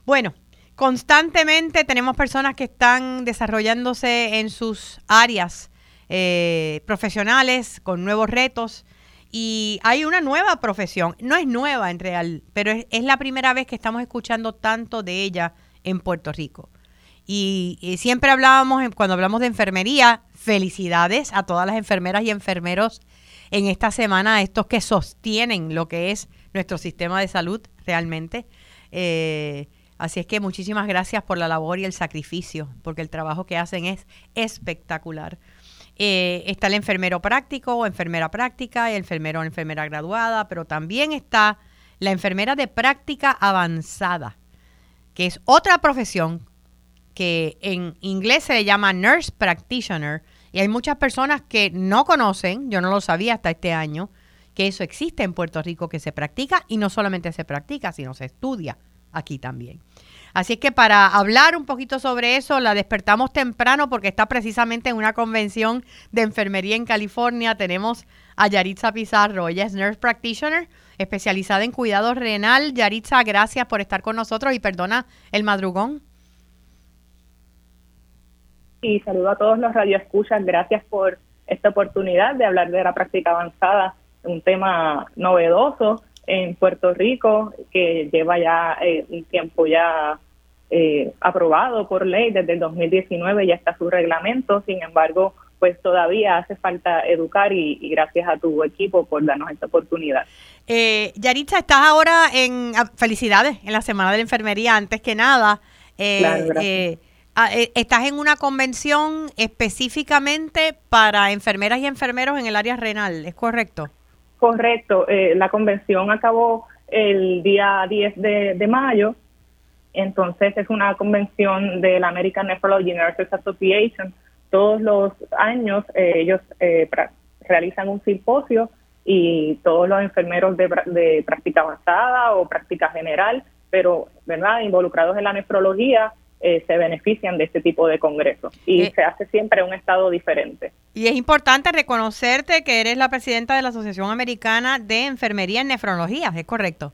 Bueno, constantemente tenemos personas que están desarrollándose en sus áreas eh, profesionales con nuevos retos y hay una nueva profesión. No es nueva en real, pero es, la primera vez que estamos escuchando tanto de ella en Puerto Rico. Y, siempre hablábamos, cuando hablamos de enfermería, felicidades a todas las enfermeras y enfermeros en esta semana, estos que sostienen lo que es nuestro sistema de salud realmente. Eh, así es que muchísimas gracias por la labor y el sacrificio, porque el trabajo que hacen es espectacular. Eh, está el enfermero práctico o enfermera práctica, el enfermero o enfermera graduada, pero también está la enfermera de práctica avanzada, que es otra profesión que en inglés se le llama nurse practitioner y hay muchas personas que no conocen, yo no lo sabía hasta este año, que eso existe en Puerto Rico, que se practica y no solamente se practica, sino se estudia aquí también. Así es que para hablar un poquito sobre eso, la despertamos temprano porque está precisamente en una convención de enfermería en California. Tenemos a Yaritza Pizarro, ella es nurse practitioner, especializada en cuidado renal. Yaritza, gracias por estar con nosotros y perdona el madrugón. Y saludo a todos los radioescuchas. Gracias por esta oportunidad de hablar de la práctica avanzada, un tema novedoso en Puerto Rico que lleva ya eh, un tiempo ya eh, aprobado por ley desde el 2019 ya está su reglamento sin embargo pues todavía hace falta educar y, gracias a tu equipo por darnos esta oportunidad. Eh, Yaritza, estás ahora en, ah, felicidades, en la Semana de la Enfermería, antes que nada. Eh, ah, estás en una convención específicamente para enfermeras y enfermeros en el área renal, ¿es correcto? Correcto, eh, la convención acabó el día 10 de, mayo, entonces es una convención de la American Nephrology Nurses Association. Todos los años eh, ellos eh, realizan un simposio y todos los enfermeros de, de práctica avanzada o práctica general, pero verdad involucrados en la nefrología, eh, se benefician de este tipo de congresos y eh, se hace siempre un estado diferente. Y es importante reconocerte que eres la presidenta de la Asociación Americana de Enfermería en Nefrología, ¿es correcto?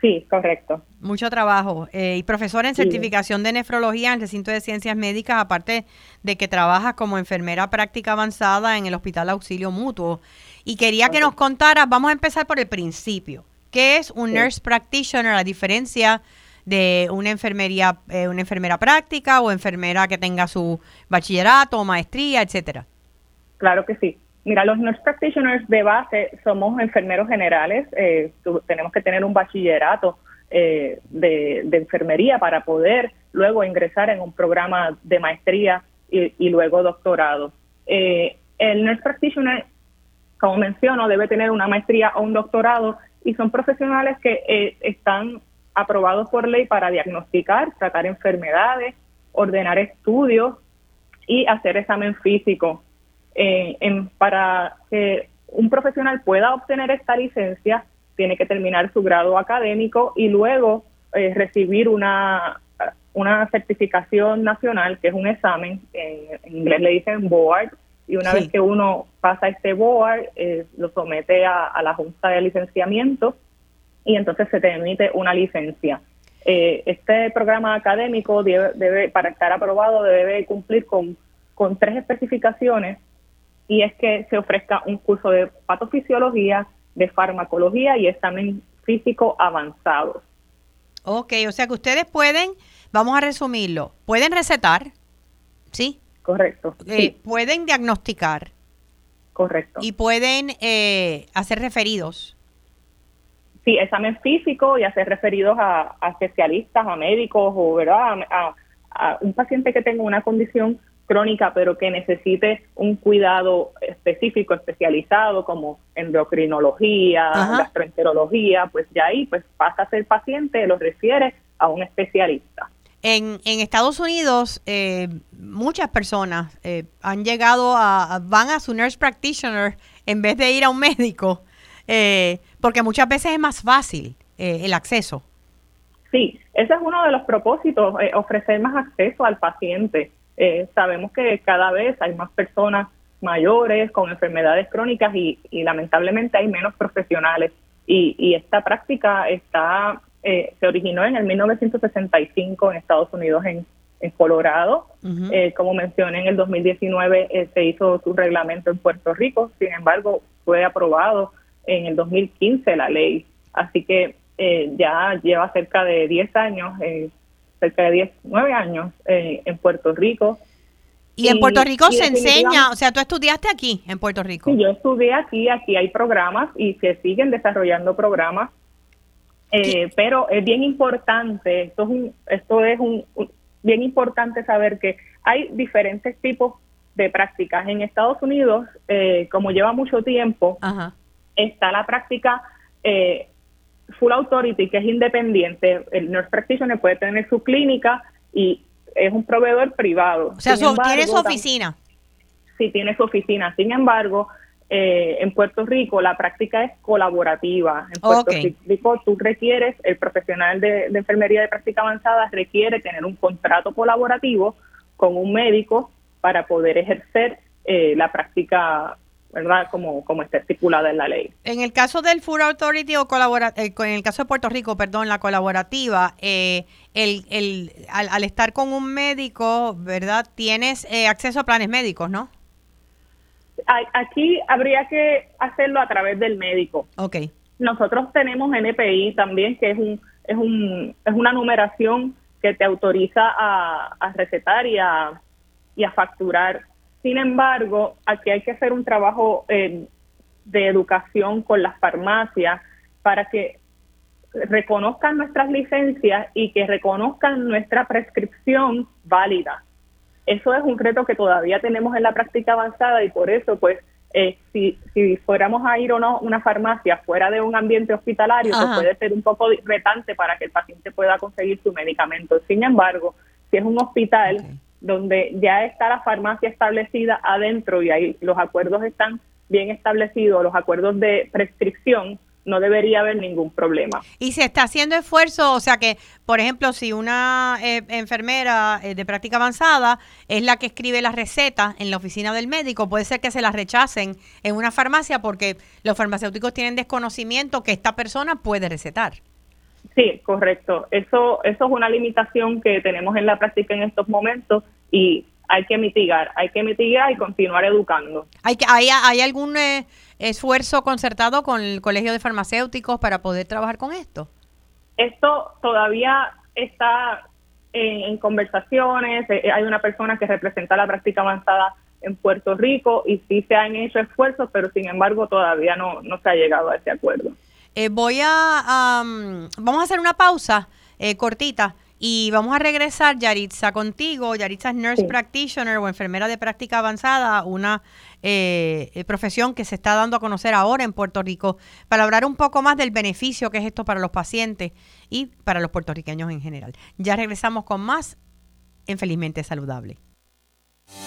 Sí, correcto. Mucho trabajo. Eh, y profesora en certificación de nefrología en el recinto de ciencias médicas, aparte de que trabajas como enfermera práctica avanzada en el Hospital Auxilio Mutuo. Y quería que nos contaras, vamos a empezar por el principio. ¿Qué es un nurse practitioner? La diferencia de una enfermería, eh, una enfermera práctica o enfermera que tenga su bachillerato o maestría, etcétera? Claro que sí. Mira, los nurse practitioners de base somos enfermeros generales, eh, tenemos que tener un bachillerato eh, de, enfermería para poder luego ingresar en un programa de maestría y, luego doctorado. el nurse practitioner, como menciono, debe tener una maestría o un doctorado y son profesionales que están aprobados por ley para diagnosticar, tratar enfermedades, ordenar estudios y hacer examen físico. Eh, para que un profesional pueda obtener esta licencia, tiene que terminar su grado académico y luego eh, recibir una, una certificación nacional, que es un examen, en, inglés le dicen board, y una vez que uno pasa este board, eh, lo somete a, a la Junta de Licenciamiento y entonces se te emite una licencia. Eh, este programa académico debe, para estar aprobado debe cumplir con, con tres especificaciones y es que se ofrezca un curso de patofisiología, de farmacología y examen físico avanzado. Ok, o sea que ustedes pueden, vamos a resumirlo, pueden recetar, ¿sí? Correcto. Eh, pueden diagnosticar. Correcto. Y pueden eh, hacer referidos sí, examen físico y hacer referidos a, especialistas, a médicos o ¿verdad? A, un paciente que tenga una condición crónica pero que necesite un cuidado específico, especializado como endocrinología, gastroenterología, pues ya ahí pues pasa a ser paciente, lo refiere a un especialista. En, en Estados Unidos, eh, muchas personas eh, han llegado a, van a su nurse practitioner en vez de ir a un médico eh, porque muchas veces es más fácil eh, el acceso. Sí, ese es uno de los propósitos, eh, ofrecer más acceso al paciente. sabemos que cada vez hay más personas mayores con enfermedades crónicas y, lamentablemente hay menos profesionales y, esta práctica está eh, se originó en el 1965 en Estados Unidos, en, Colorado. Eh, como mencioné, en el 2019 eh, se hizo su reglamento en Puerto Rico, sin embargo, fue aprobado en el 2015 la ley. Así que ya lleva cerca de 10 años, cerca de 10, 9 años en Puerto Rico. Y, en Puerto Rico se enseña, o sea, tú estudiaste aquí, en Puerto Rico. Sí, yo estudié aquí, aquí hay programas y se siguen desarrollando programas eh, pero es bien importante, esto es, un, esto es un, bien importante saber que hay diferentes tipos de prácticas. En Estados Unidos, eh, como lleva mucho tiempo, está la práctica eh, full authority, que es independiente. El nurse practitioner puede tener su clínica y es un proveedor privado. O sea, tiene su oficina. Sí, tiene su oficina. Sin embargo, eh, en Puerto Rico la práctica es colaborativa. En Puerto Rico tú requieres, el profesional de, enfermería de práctica avanzada requiere tener un contrato colaborativo con un médico para poder ejercer eh, la práctica ¿verdad? Como, como está estipulada en la ley. En el caso del Full Authority o colabora eh, en el caso de Puerto Rico, perdón, la colaborativa, el, el, al, estar con un médico, ¿verdad? Tienes acceso a planes médicos, ¿no? aquí habría que hacerlo a través del médico. Okay. Nosotros tenemos NPI también, que es un es un es una numeración que te autoriza a, recetar y a, y a facturar. Sin embargo, aquí hay que hacer un trabajo eh, de educación con las farmacias para que reconozcan nuestras licencias y que reconozcan nuestra prescripción válida. Eso es un reto que todavía tenemos en la práctica avanzada y por eso, pues, eh, si, si fuéramos a ir o no una farmacia fuera de un ambiente hospitalario, pues puede ser un poco retante para que el paciente pueda conseguir su medicamento. Sin embargo, si es un hospital donde ya está la farmacia establecida adentro y ahí los acuerdos están bien establecidos, los acuerdos de prescripción, no debería haber ningún problema. Y se está haciendo esfuerzo, o sea que, por ejemplo, si una eh, enfermera eh, de práctica avanzada es la que escribe la receta en la oficina del médico, puede ser que se la rechacen en una farmacia porque los farmacéuticos tienen desconocimiento que esta persona puede recetar. Sí, correcto. Eso, eso es una limitación que tenemos en la práctica en estos momentos y hay que mitigar, hay que mitigar y continuar educando. ¿Hay, que, hay, hay algún eh, esfuerzo concertado con el Colegio de Farmacéuticos para poder trabajar con esto? Esto todavía está en, conversaciones, eh, hay una persona que representa la práctica avanzada en Puerto Rico y sí se han hecho esfuerzos, pero sin embargo todavía no, no se ha llegado a ese acuerdo. Eh, voy a, vamos a hacer una pausa cortita y vamos a regresar, Yaritza, contigo. Yaritza es nurse practitioner o enfermera de práctica avanzada, una eh, eh, profesión que se está dando a conocer ahora en Puerto Rico, para hablar un poco más del beneficio que es esto para los pacientes y para los puertorriqueños en general. Ya regresamos con más en Felizmente Saludable.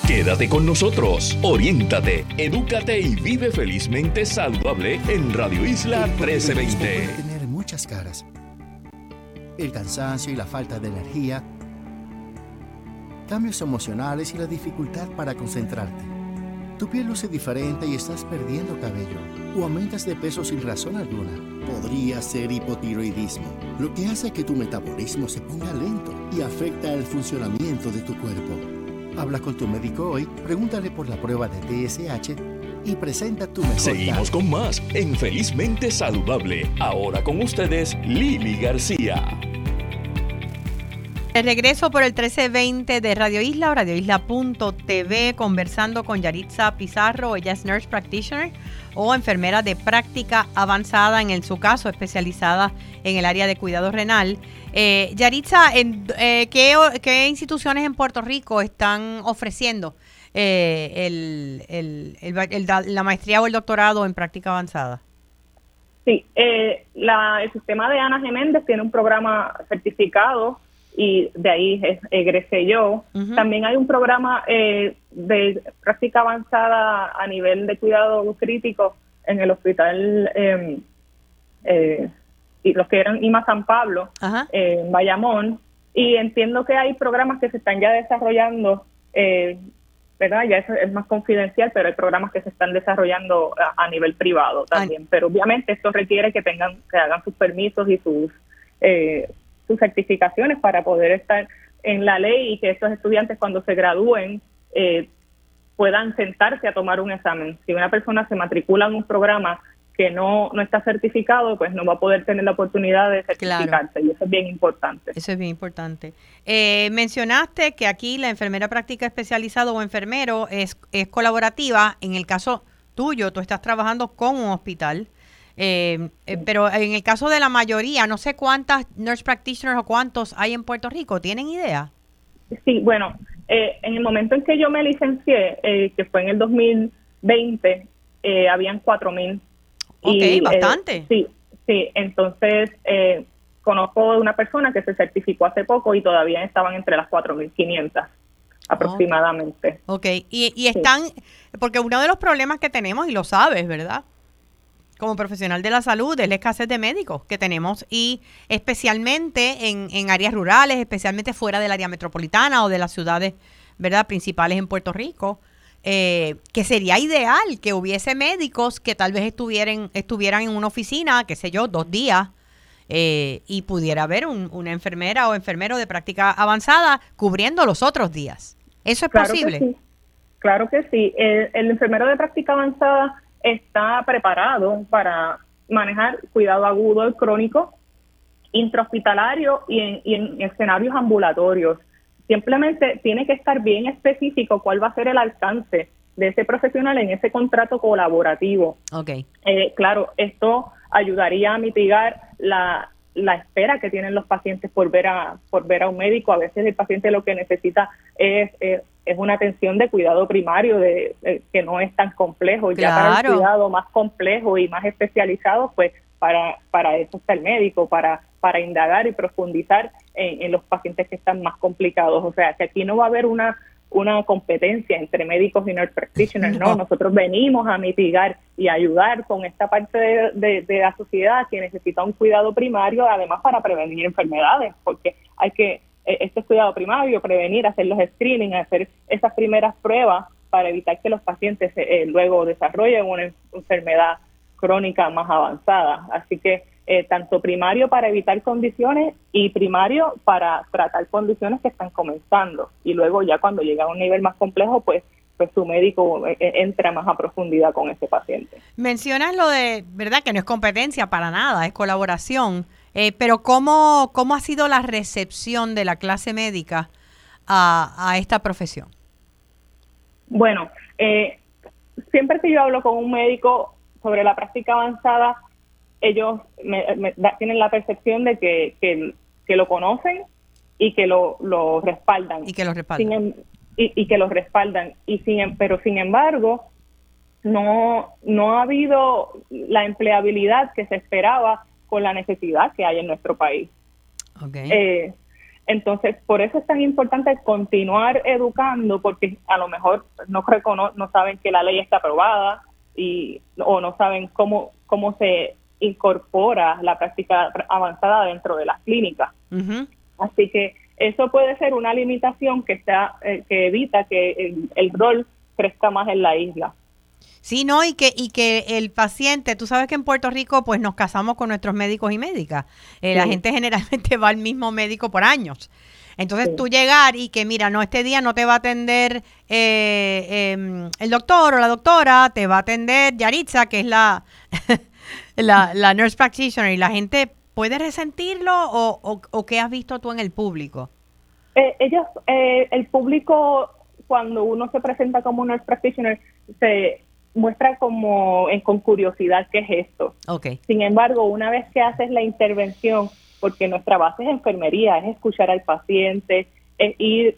Quédate con nosotros, oriéntate, edúcate y vive felizmente saludable en Radio Isla 1320. tener muchas caras el cansancio y la falta de energía, cambios emocionales y la dificultad para concentrarte. Tu piel luce diferente y estás perdiendo cabello o aumentas de peso sin razón alguna. Podría ser hipotiroidismo, lo que hace que tu metabolismo se ponga lento y afecta el funcionamiento de tu cuerpo. Habla con tu médico hoy, pregúntale por la prueba de TSH y presenta tu mejor. Seguimos con más en Felizmente Saludable. Ahora con ustedes, Lili García. De regreso por el 1320 de Radio Isla o radioisla.tv conversando con Yaritza Pizarro, ella es nurse practitioner o enfermera de práctica avanzada, en el, su caso especializada en el área de cuidado renal. Eh, Yaritza, en, eh, ¿qué, instituciones en Puerto Rico están ofreciendo eh, la maestría o el doctorado en práctica avanzada? Sí, eh, el sistema de Ana Geméndez tiene un programa certificado y de ahí egresé yo. También hay un programa eh, de práctica avanzada a nivel de cuidado crítico en el hospital em, eh, y los que eran IMA San Pablo, en Bayamón, y entiendo que hay programas que se están ya desarrollando, eh, ¿verdad? Ya eso es más confidencial, pero hay programas que se están desarrollando a, nivel privado también. Pero obviamente esto requiere que tengan, que hagan sus permisos y sus sus certificaciones para poder estar en la ley y que estos estudiantes cuando se gradúen puedan sentarse a tomar un examen. Si una persona se matricula en un programa que no, no está certificado, pues no va a poder tener la oportunidad de certificarse y eso es bien importante. Eso es bien importante. Eh, mencionaste que aquí la enfermera práctica especializada o enfermero es, es colaborativa. En el caso tuyo, tú estás trabajando con un hospital. Eh, eh, pero en el caso de la mayoría, no sé cuántas nurse practitioners o cuántos hay en Puerto Rico, ¿tienen idea? Sí, bueno, en el momento en que yo me licencié, que fue en el 2020, habían 4.000 Ok, eh, bastante. sí, sí. Entonces, eh, conozco una persona que se certificó hace poco y todavía estaban entre las 4.500 aproximadamente. Ok, y, y están, porque uno de los problemas que tenemos, y lo sabes, ¿verdad? Como profesional de la salud, es la escasez de médicos que tenemos y especialmente en, en áreas rurales, especialmente fuera del área metropolitana o de las ciudades, ¿verdad? Principales en Puerto Rico. Eh, que sería ideal que hubiese médicos que tal vez estuvieran, estuvieran en una oficina, qué sé yo, dos días, eh, y pudiera haber una enfermera o enfermero de práctica avanzada cubriendo los otros días. ¿Eso es posible? Claro que sí. El, enfermero de práctica avanzada está preparado para manejar cuidado agudo, crónico, intrahospitalario y en escenarios ambulatorios. Simplemente tiene que estar bien específico cuál va a ser el alcance de ese profesional en ese contrato colaborativo. Okay. Eh, claro, esto ayudaría a mitigar la, la espera que tienen los pacientes por ver a por ver a un médico. A veces el paciente lo que necesita es, es, una atención de cuidado primario de, que no es tan complejo. Ya para el cuidado más complejo y más especializado, pues para, para eso está el médico, para, para indagar y profundizar en, los pacientes que están más complicados. O sea, que aquí no va a haber una, una competencia entre médicos y nurse practitioners, no. Nosotros venimos a mitigar y ayudar con esta parte de, de, la sociedad que necesita un cuidado primario, además para prevenir enfermedades, porque hay que, e, este cuidado primario, prevenir, hacer los screenings, hacer esas primeras pruebas para evitar que los pacientes eh, luego desarrollen una enfermedad crónica más avanzada. Así que eh, tanto primario para evitar condiciones y primario para tratar condiciones que están comenzando. Y luego ya cuando llega a un nivel más complejo, pues pues su médico eh, eh, entra más a profundidad con ese paciente. Mencionas lo de, ¿verdad? Que no es competencia para nada, es colaboración. pero ¿cómo, ¿cómo ha sido la recepción de la clase médica a, a esta profesión? Bueno, siempre que yo hablo con un médico, sobre la práctica avanzada, ellos tienen la percepción de que, que, lo conocen y que lo, lo respaldan. Y que lo respaldan. Em, y, que lo respaldan. Y sin, em, pero sin embargo, no, no ha habido la empleabilidad que se esperaba con la necesidad que hay en nuestro país. Eh, entonces, por eso es tan importante continuar educando, porque a lo mejor no, no saben que la ley está aprobada, y o no saben cómo cómo se incorpora la práctica avanzada dentro de las clínicas. Así que eso puede ser una limitación que está eh, que evita que el, rol crezca más en la isla. Sí, no, y que, y que el paciente, tú sabes que en Puerto Rico pues nos casamos con nuestros médicos y médicas. Eh, la gente generalmente va al mismo médico por años. Entonces tú llegar y que, mira, no, este día no te va a atender eh, em, el doctor o la doctora, te va a atender Yaritza, que es la, la, nurse practitioner, y la gente puede resentirlo o, o, qué has visto tú en el público? Eh, ellos, eh, el público, cuando uno se presenta como nurse practitioner, se muestra como con curiosidad qué es esto. Okay. Sin embargo, una vez que haces la intervención, porque nuestra base es enfermería, es escuchar al paciente, es ir,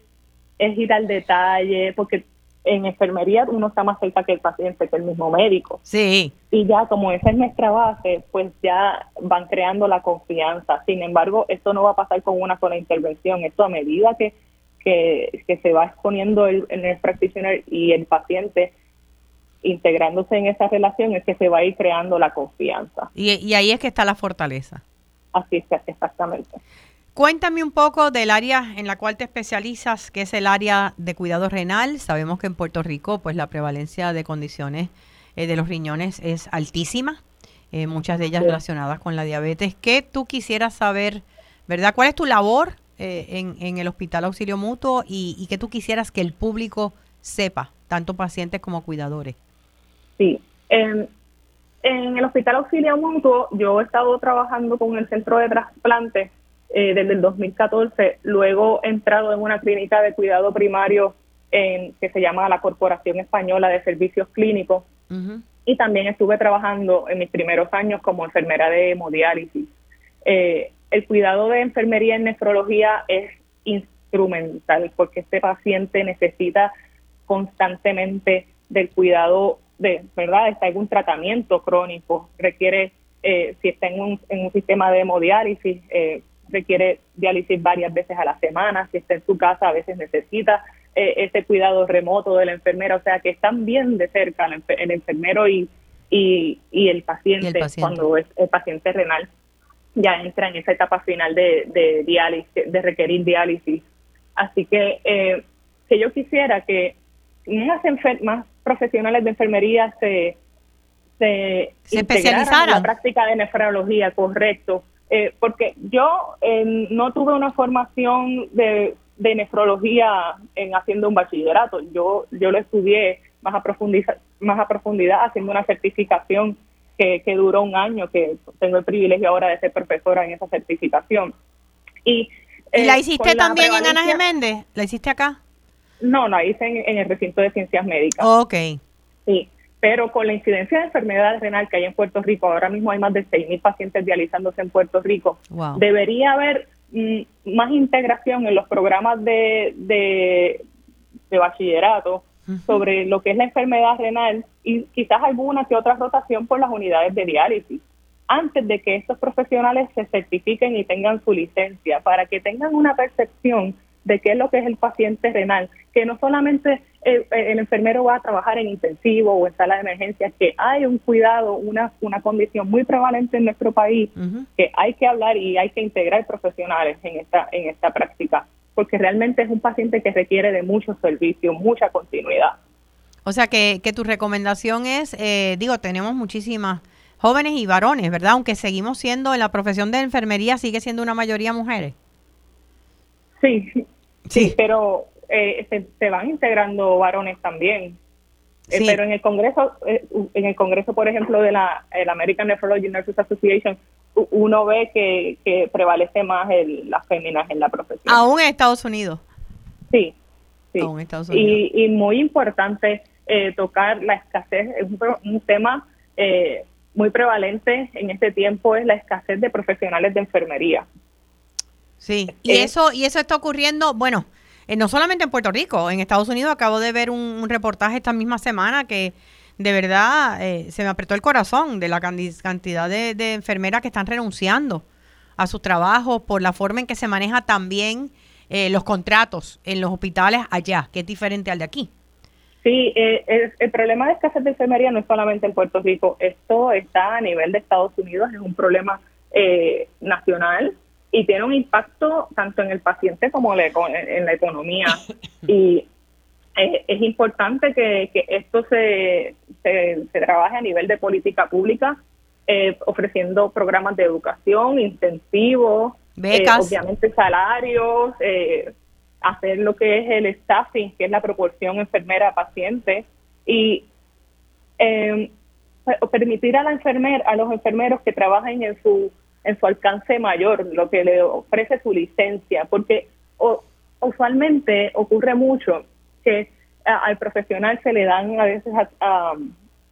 es ir al detalle, porque en enfermería uno está más cerca que el paciente, que el mismo médico. Sí. Y ya como esa es nuestra base, pues ya van creando la confianza. Sin embargo, esto no va a pasar con una sola intervención. Esto a medida que, que, que se va exponiendo el, el practitioner y el paciente, integrándose en esa relación, es que se va a ir creando la confianza. Y, y ahí es que está la fortaleza. Así es, exactamente. Cuéntame un poco del área en la cual te especializas, que es el área de cuidado renal. Sabemos que en Puerto Rico, pues la prevalencia de condiciones eh, de los riñones es altísima, eh, muchas de ellas relacionadas con la diabetes. ¿Qué tú quisieras saber ¿verdad? ¿Cuál es tu labor eh, en, en, el Hospital Auxilio Mutuo y, y qué tú quisieras que el público sepa, tanto pacientes como cuidadores? Sí, en el Hospital Auxilio Mutuo yo he estado trabajando con el Centro de Trasplante eh, desde el 2014, luego he entrado en una clínica de cuidado primario en, que se llama la Corporación Española de Servicios Clínicos y también estuve trabajando en mis primeros años como enfermera de hemodiálisis. Eh, el cuidado de enfermería en nefrología es instrumental porque este paciente necesita constantemente del cuidado de, ¿verdad? Está en un tratamiento crónico, requiere, eh, si está en un, en un sistema de hemodiálisis, eh, requiere diálisis varias veces a la semana, si está en su casa a veces necesita eh, ese cuidado remoto de la enfermera, o sea que están bien de cerca el, enfermero y, y, el paciente, cuando es el paciente renal ya entra en esa etapa final de, de diálisis, de requerir diálisis. Así que eh, que yo quisiera que más, más profesionales de enfermería se, se, especializaran en la práctica de nefrología, correcto. Eh, porque yo eh, no tuve una formación de, de nefrología en haciendo un bachillerato. Yo yo lo estudié más a profundidad, más a profundidad haciendo una certificación que, que duró un año, que tengo el privilegio ahora de ser profesora en esa certificación. ¿Y, la eh, hiciste también en Ana Geméndez? ¿La hiciste acá? No, la hice en, el recinto de ciencias médicas. Ok. Sí, pero con la incidencia de enfermedad renal que hay en Puerto Rico, ahora mismo hay más de 6.000 pacientes dializándose en Puerto Rico, debería haber mm, más integración en los programas de, de, bachillerato sobre lo que es la enfermedad renal y quizás alguna que otra rotación por las unidades de diálisis antes de que estos profesionales se certifiquen y tengan su licencia, para que tengan una percepción de qué es lo que es el paciente renal, que no solamente el, enfermero va a trabajar en intensivo o en sala de emergencias, que hay un cuidado, una, una condición muy prevalente en nuestro país, que hay que hablar y hay que integrar profesionales en esta, en esta práctica, porque realmente es un paciente que requiere de mucho servicio, mucha continuidad. O sea que, que tu recomendación es, eh, digo, tenemos muchísimas jóvenes y varones, ¿verdad? Aunque seguimos siendo en la profesión de enfermería, sigue siendo una mayoría mujeres. Sí, Sí, pero eh, se, van integrando varones también. Eh, pero en el Congreso, eh, en el Congreso, por ejemplo, de la American Nephrology Nurses Association, uno ve que, prevalece más el, las féminas en la profesión. Aún en Estados Unidos. Sí, sí. Aún en Estados Unidos. Y, muy importante tocar la escasez, es un, tema muy prevalente en este tiempo, es la escasez de profesionales de enfermería. Sí, y eh, eso y eso está ocurriendo, bueno, eh, no solamente en Puerto Rico, en Estados Unidos acabo de ver un, reportaje esta misma semana que de verdad eh, se me apretó el corazón de la cantidad de, enfermeras que están renunciando a sus trabajos por la forma en que se maneja también los contratos en los hospitales allá, que es diferente al de aquí. Sí, el, el, problema de escasez de enfermería no es solamente en Puerto Rico, esto está a nivel de Estados Unidos, es un problema nacional y tiene un impacto tanto en el paciente como en la economía. Y es, importante que, esto se, se, trabaje a nivel de política pública, eh, ofreciendo programas de educación, incentivos, eh, obviamente salarios, eh, hacer lo que es el staffing, que es la proporción enfermera-paciente, y permitir a la enfermera, a los enfermeros que trabajen en su en su alcance mayor, lo que le ofrece su licencia, porque usualmente ocurre mucho que al profesional se le dan a veces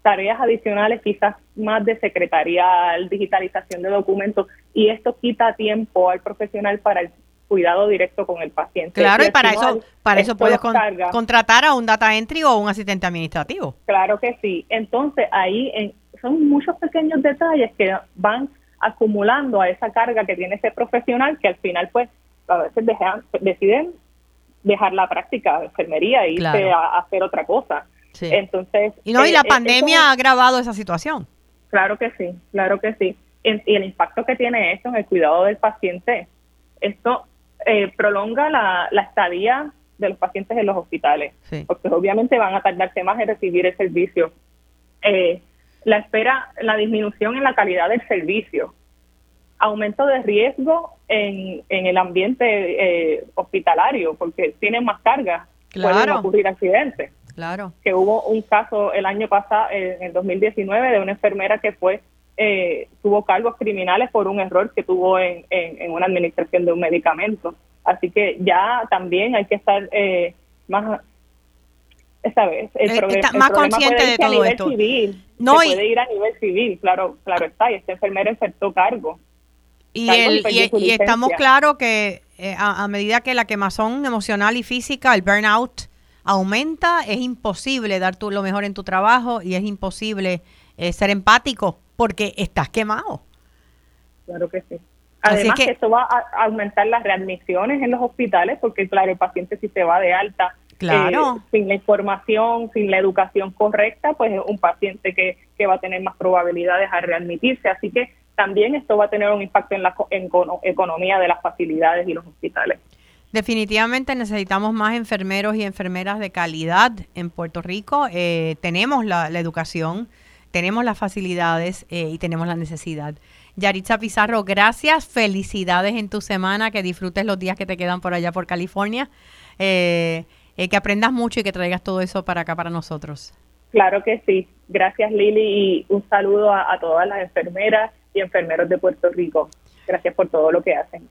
tareas adicionales, quizás más de secretarial, digitalización de documentos, y esto quita tiempo al profesional para el cuidado directo con el paciente. Claro, y, para eso para eso puedes contratar a un data entry o un asistente administrativo. Claro que sí. Entonces ahí son muchos pequeños detalles que van acumulando a esa carga que tiene ese profesional que al final pues a veces deciden dejar la práctica de enfermería e irse a, hacer otra cosa. Entonces, y no, y la eh, eh, pandemia ha agravado esa situación. Claro que sí, claro que sí. y el impacto que tiene esto en el cuidado del paciente, esto eh, prolonga la, la, estadía de los pacientes en los hospitales, porque obviamente van a tardarse más en recibir el servicio. Eh, la espera, la disminución en la calidad del servicio. aumento de riesgo en, en el ambiente eh, hospitalario, porque tienen más cargas, pueden ocurrir accidentes. Claro. Que hubo un caso el año pasado, en el 2019, de una enfermera que fue eh, tuvo cargos criminales por un error que tuvo en, en, una administración de un medicamento. Así que ya también hay que estar eh, más esta vez el, problema, más consciente de todo esto. Civil, no, puede ir a nivel civil, claro, claro está, y esta enfermera insertó cargo. Y, el, y, estamos claros que eh, a, medida que la quemazón emocional y física, el burnout aumenta, es imposible dar tú lo mejor en tu trabajo y es imposible eh, ser empático porque estás quemado. Claro que sí. Además que, esto va a aumentar las readmisiones en los hospitales porque claro, el paciente si se va de alta Claro. Eh, sin la información, sin la educación correcta, pues es un paciente que, que va a tener más probabilidades a readmitirse. Así que también esto va a tener un impacto en la economía de las facilidades y los hospitales. Definitivamente necesitamos más enfermeros y enfermeras de calidad en Puerto Rico. Eh, tenemos la, educación, tenemos las facilidades eh, y tenemos la necesidad. Yaritza Pizarro, gracias, felicidades en tu semana, que disfrutes los días que te quedan por allá por California. Eh, eh, que aprendas mucho y que traigas todo eso para acá para nosotros. Claro que sí. Gracias Lili y un saludo a, todas las enfermeras y enfermeros de Puerto Rico. Gracias por todo lo que hacen.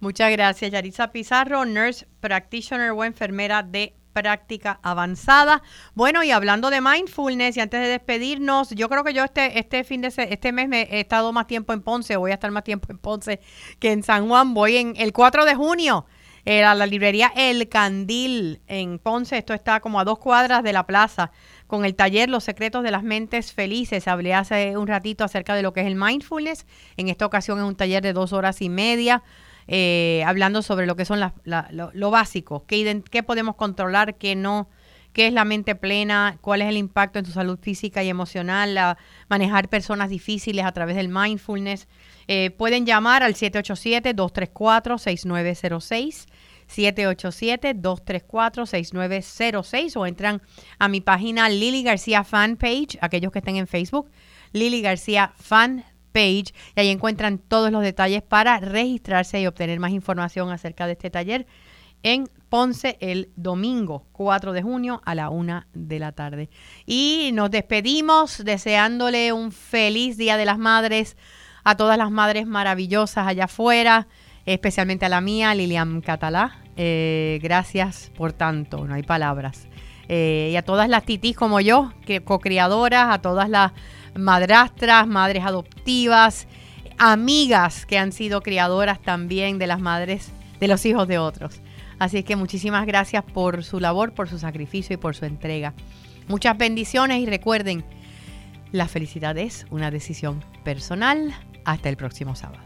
Muchas gracias, Yarisa Pizarro, nurse practitioner o enfermera de práctica avanzada. Bueno, y hablando de mindfulness, y antes de despedirnos, yo creo que yo este, este fin de este mes me he estado más tiempo en Ponce, voy a estar más tiempo en Ponce que en San Juan. Voy en el 4 de junio era la librería El Candil en Ponce. Esto está como a dos cuadras de la plaza con el taller Los Secretos de las Mentes Felices. Hablé hace un ratito acerca de lo que es el mindfulness. En esta ocasión es un taller de dos horas y media. Eh, hablando sobre lo que son lo, básico, qué, qué podemos controlar, qué no, qué es la mente plena, cuál es el impacto en tu salud física y emocional, manejar personas difíciles a través del mindfulness. Eh, pueden llamar al 787-234-6906. 787-234-6906 o entran a mi página Lili García Fan Page, aquellos que estén en Facebook, Lili García Fan Page, y ahí encuentran todos los detalles para registrarse y obtener más información acerca de este taller en Ponce el domingo 4 de junio a la una de la tarde. Y nos despedimos deseándole un feliz Día de las Madres a todas las madres maravillosas allá afuera especialmente a la mía, Lilian Catalá. Eh, gracias por tanto, no hay palabras. Eh, y a todas las titís como yo, que co-criadoras, a todas las madrastras, madres adoptivas, amigas que han sido criadoras también de las madres de los hijos de otros. Así que muchísimas gracias por su labor, por su sacrificio y por su entrega. Muchas bendiciones y recuerden, la felicidad es una decisión personal. Hasta el próximo sábado.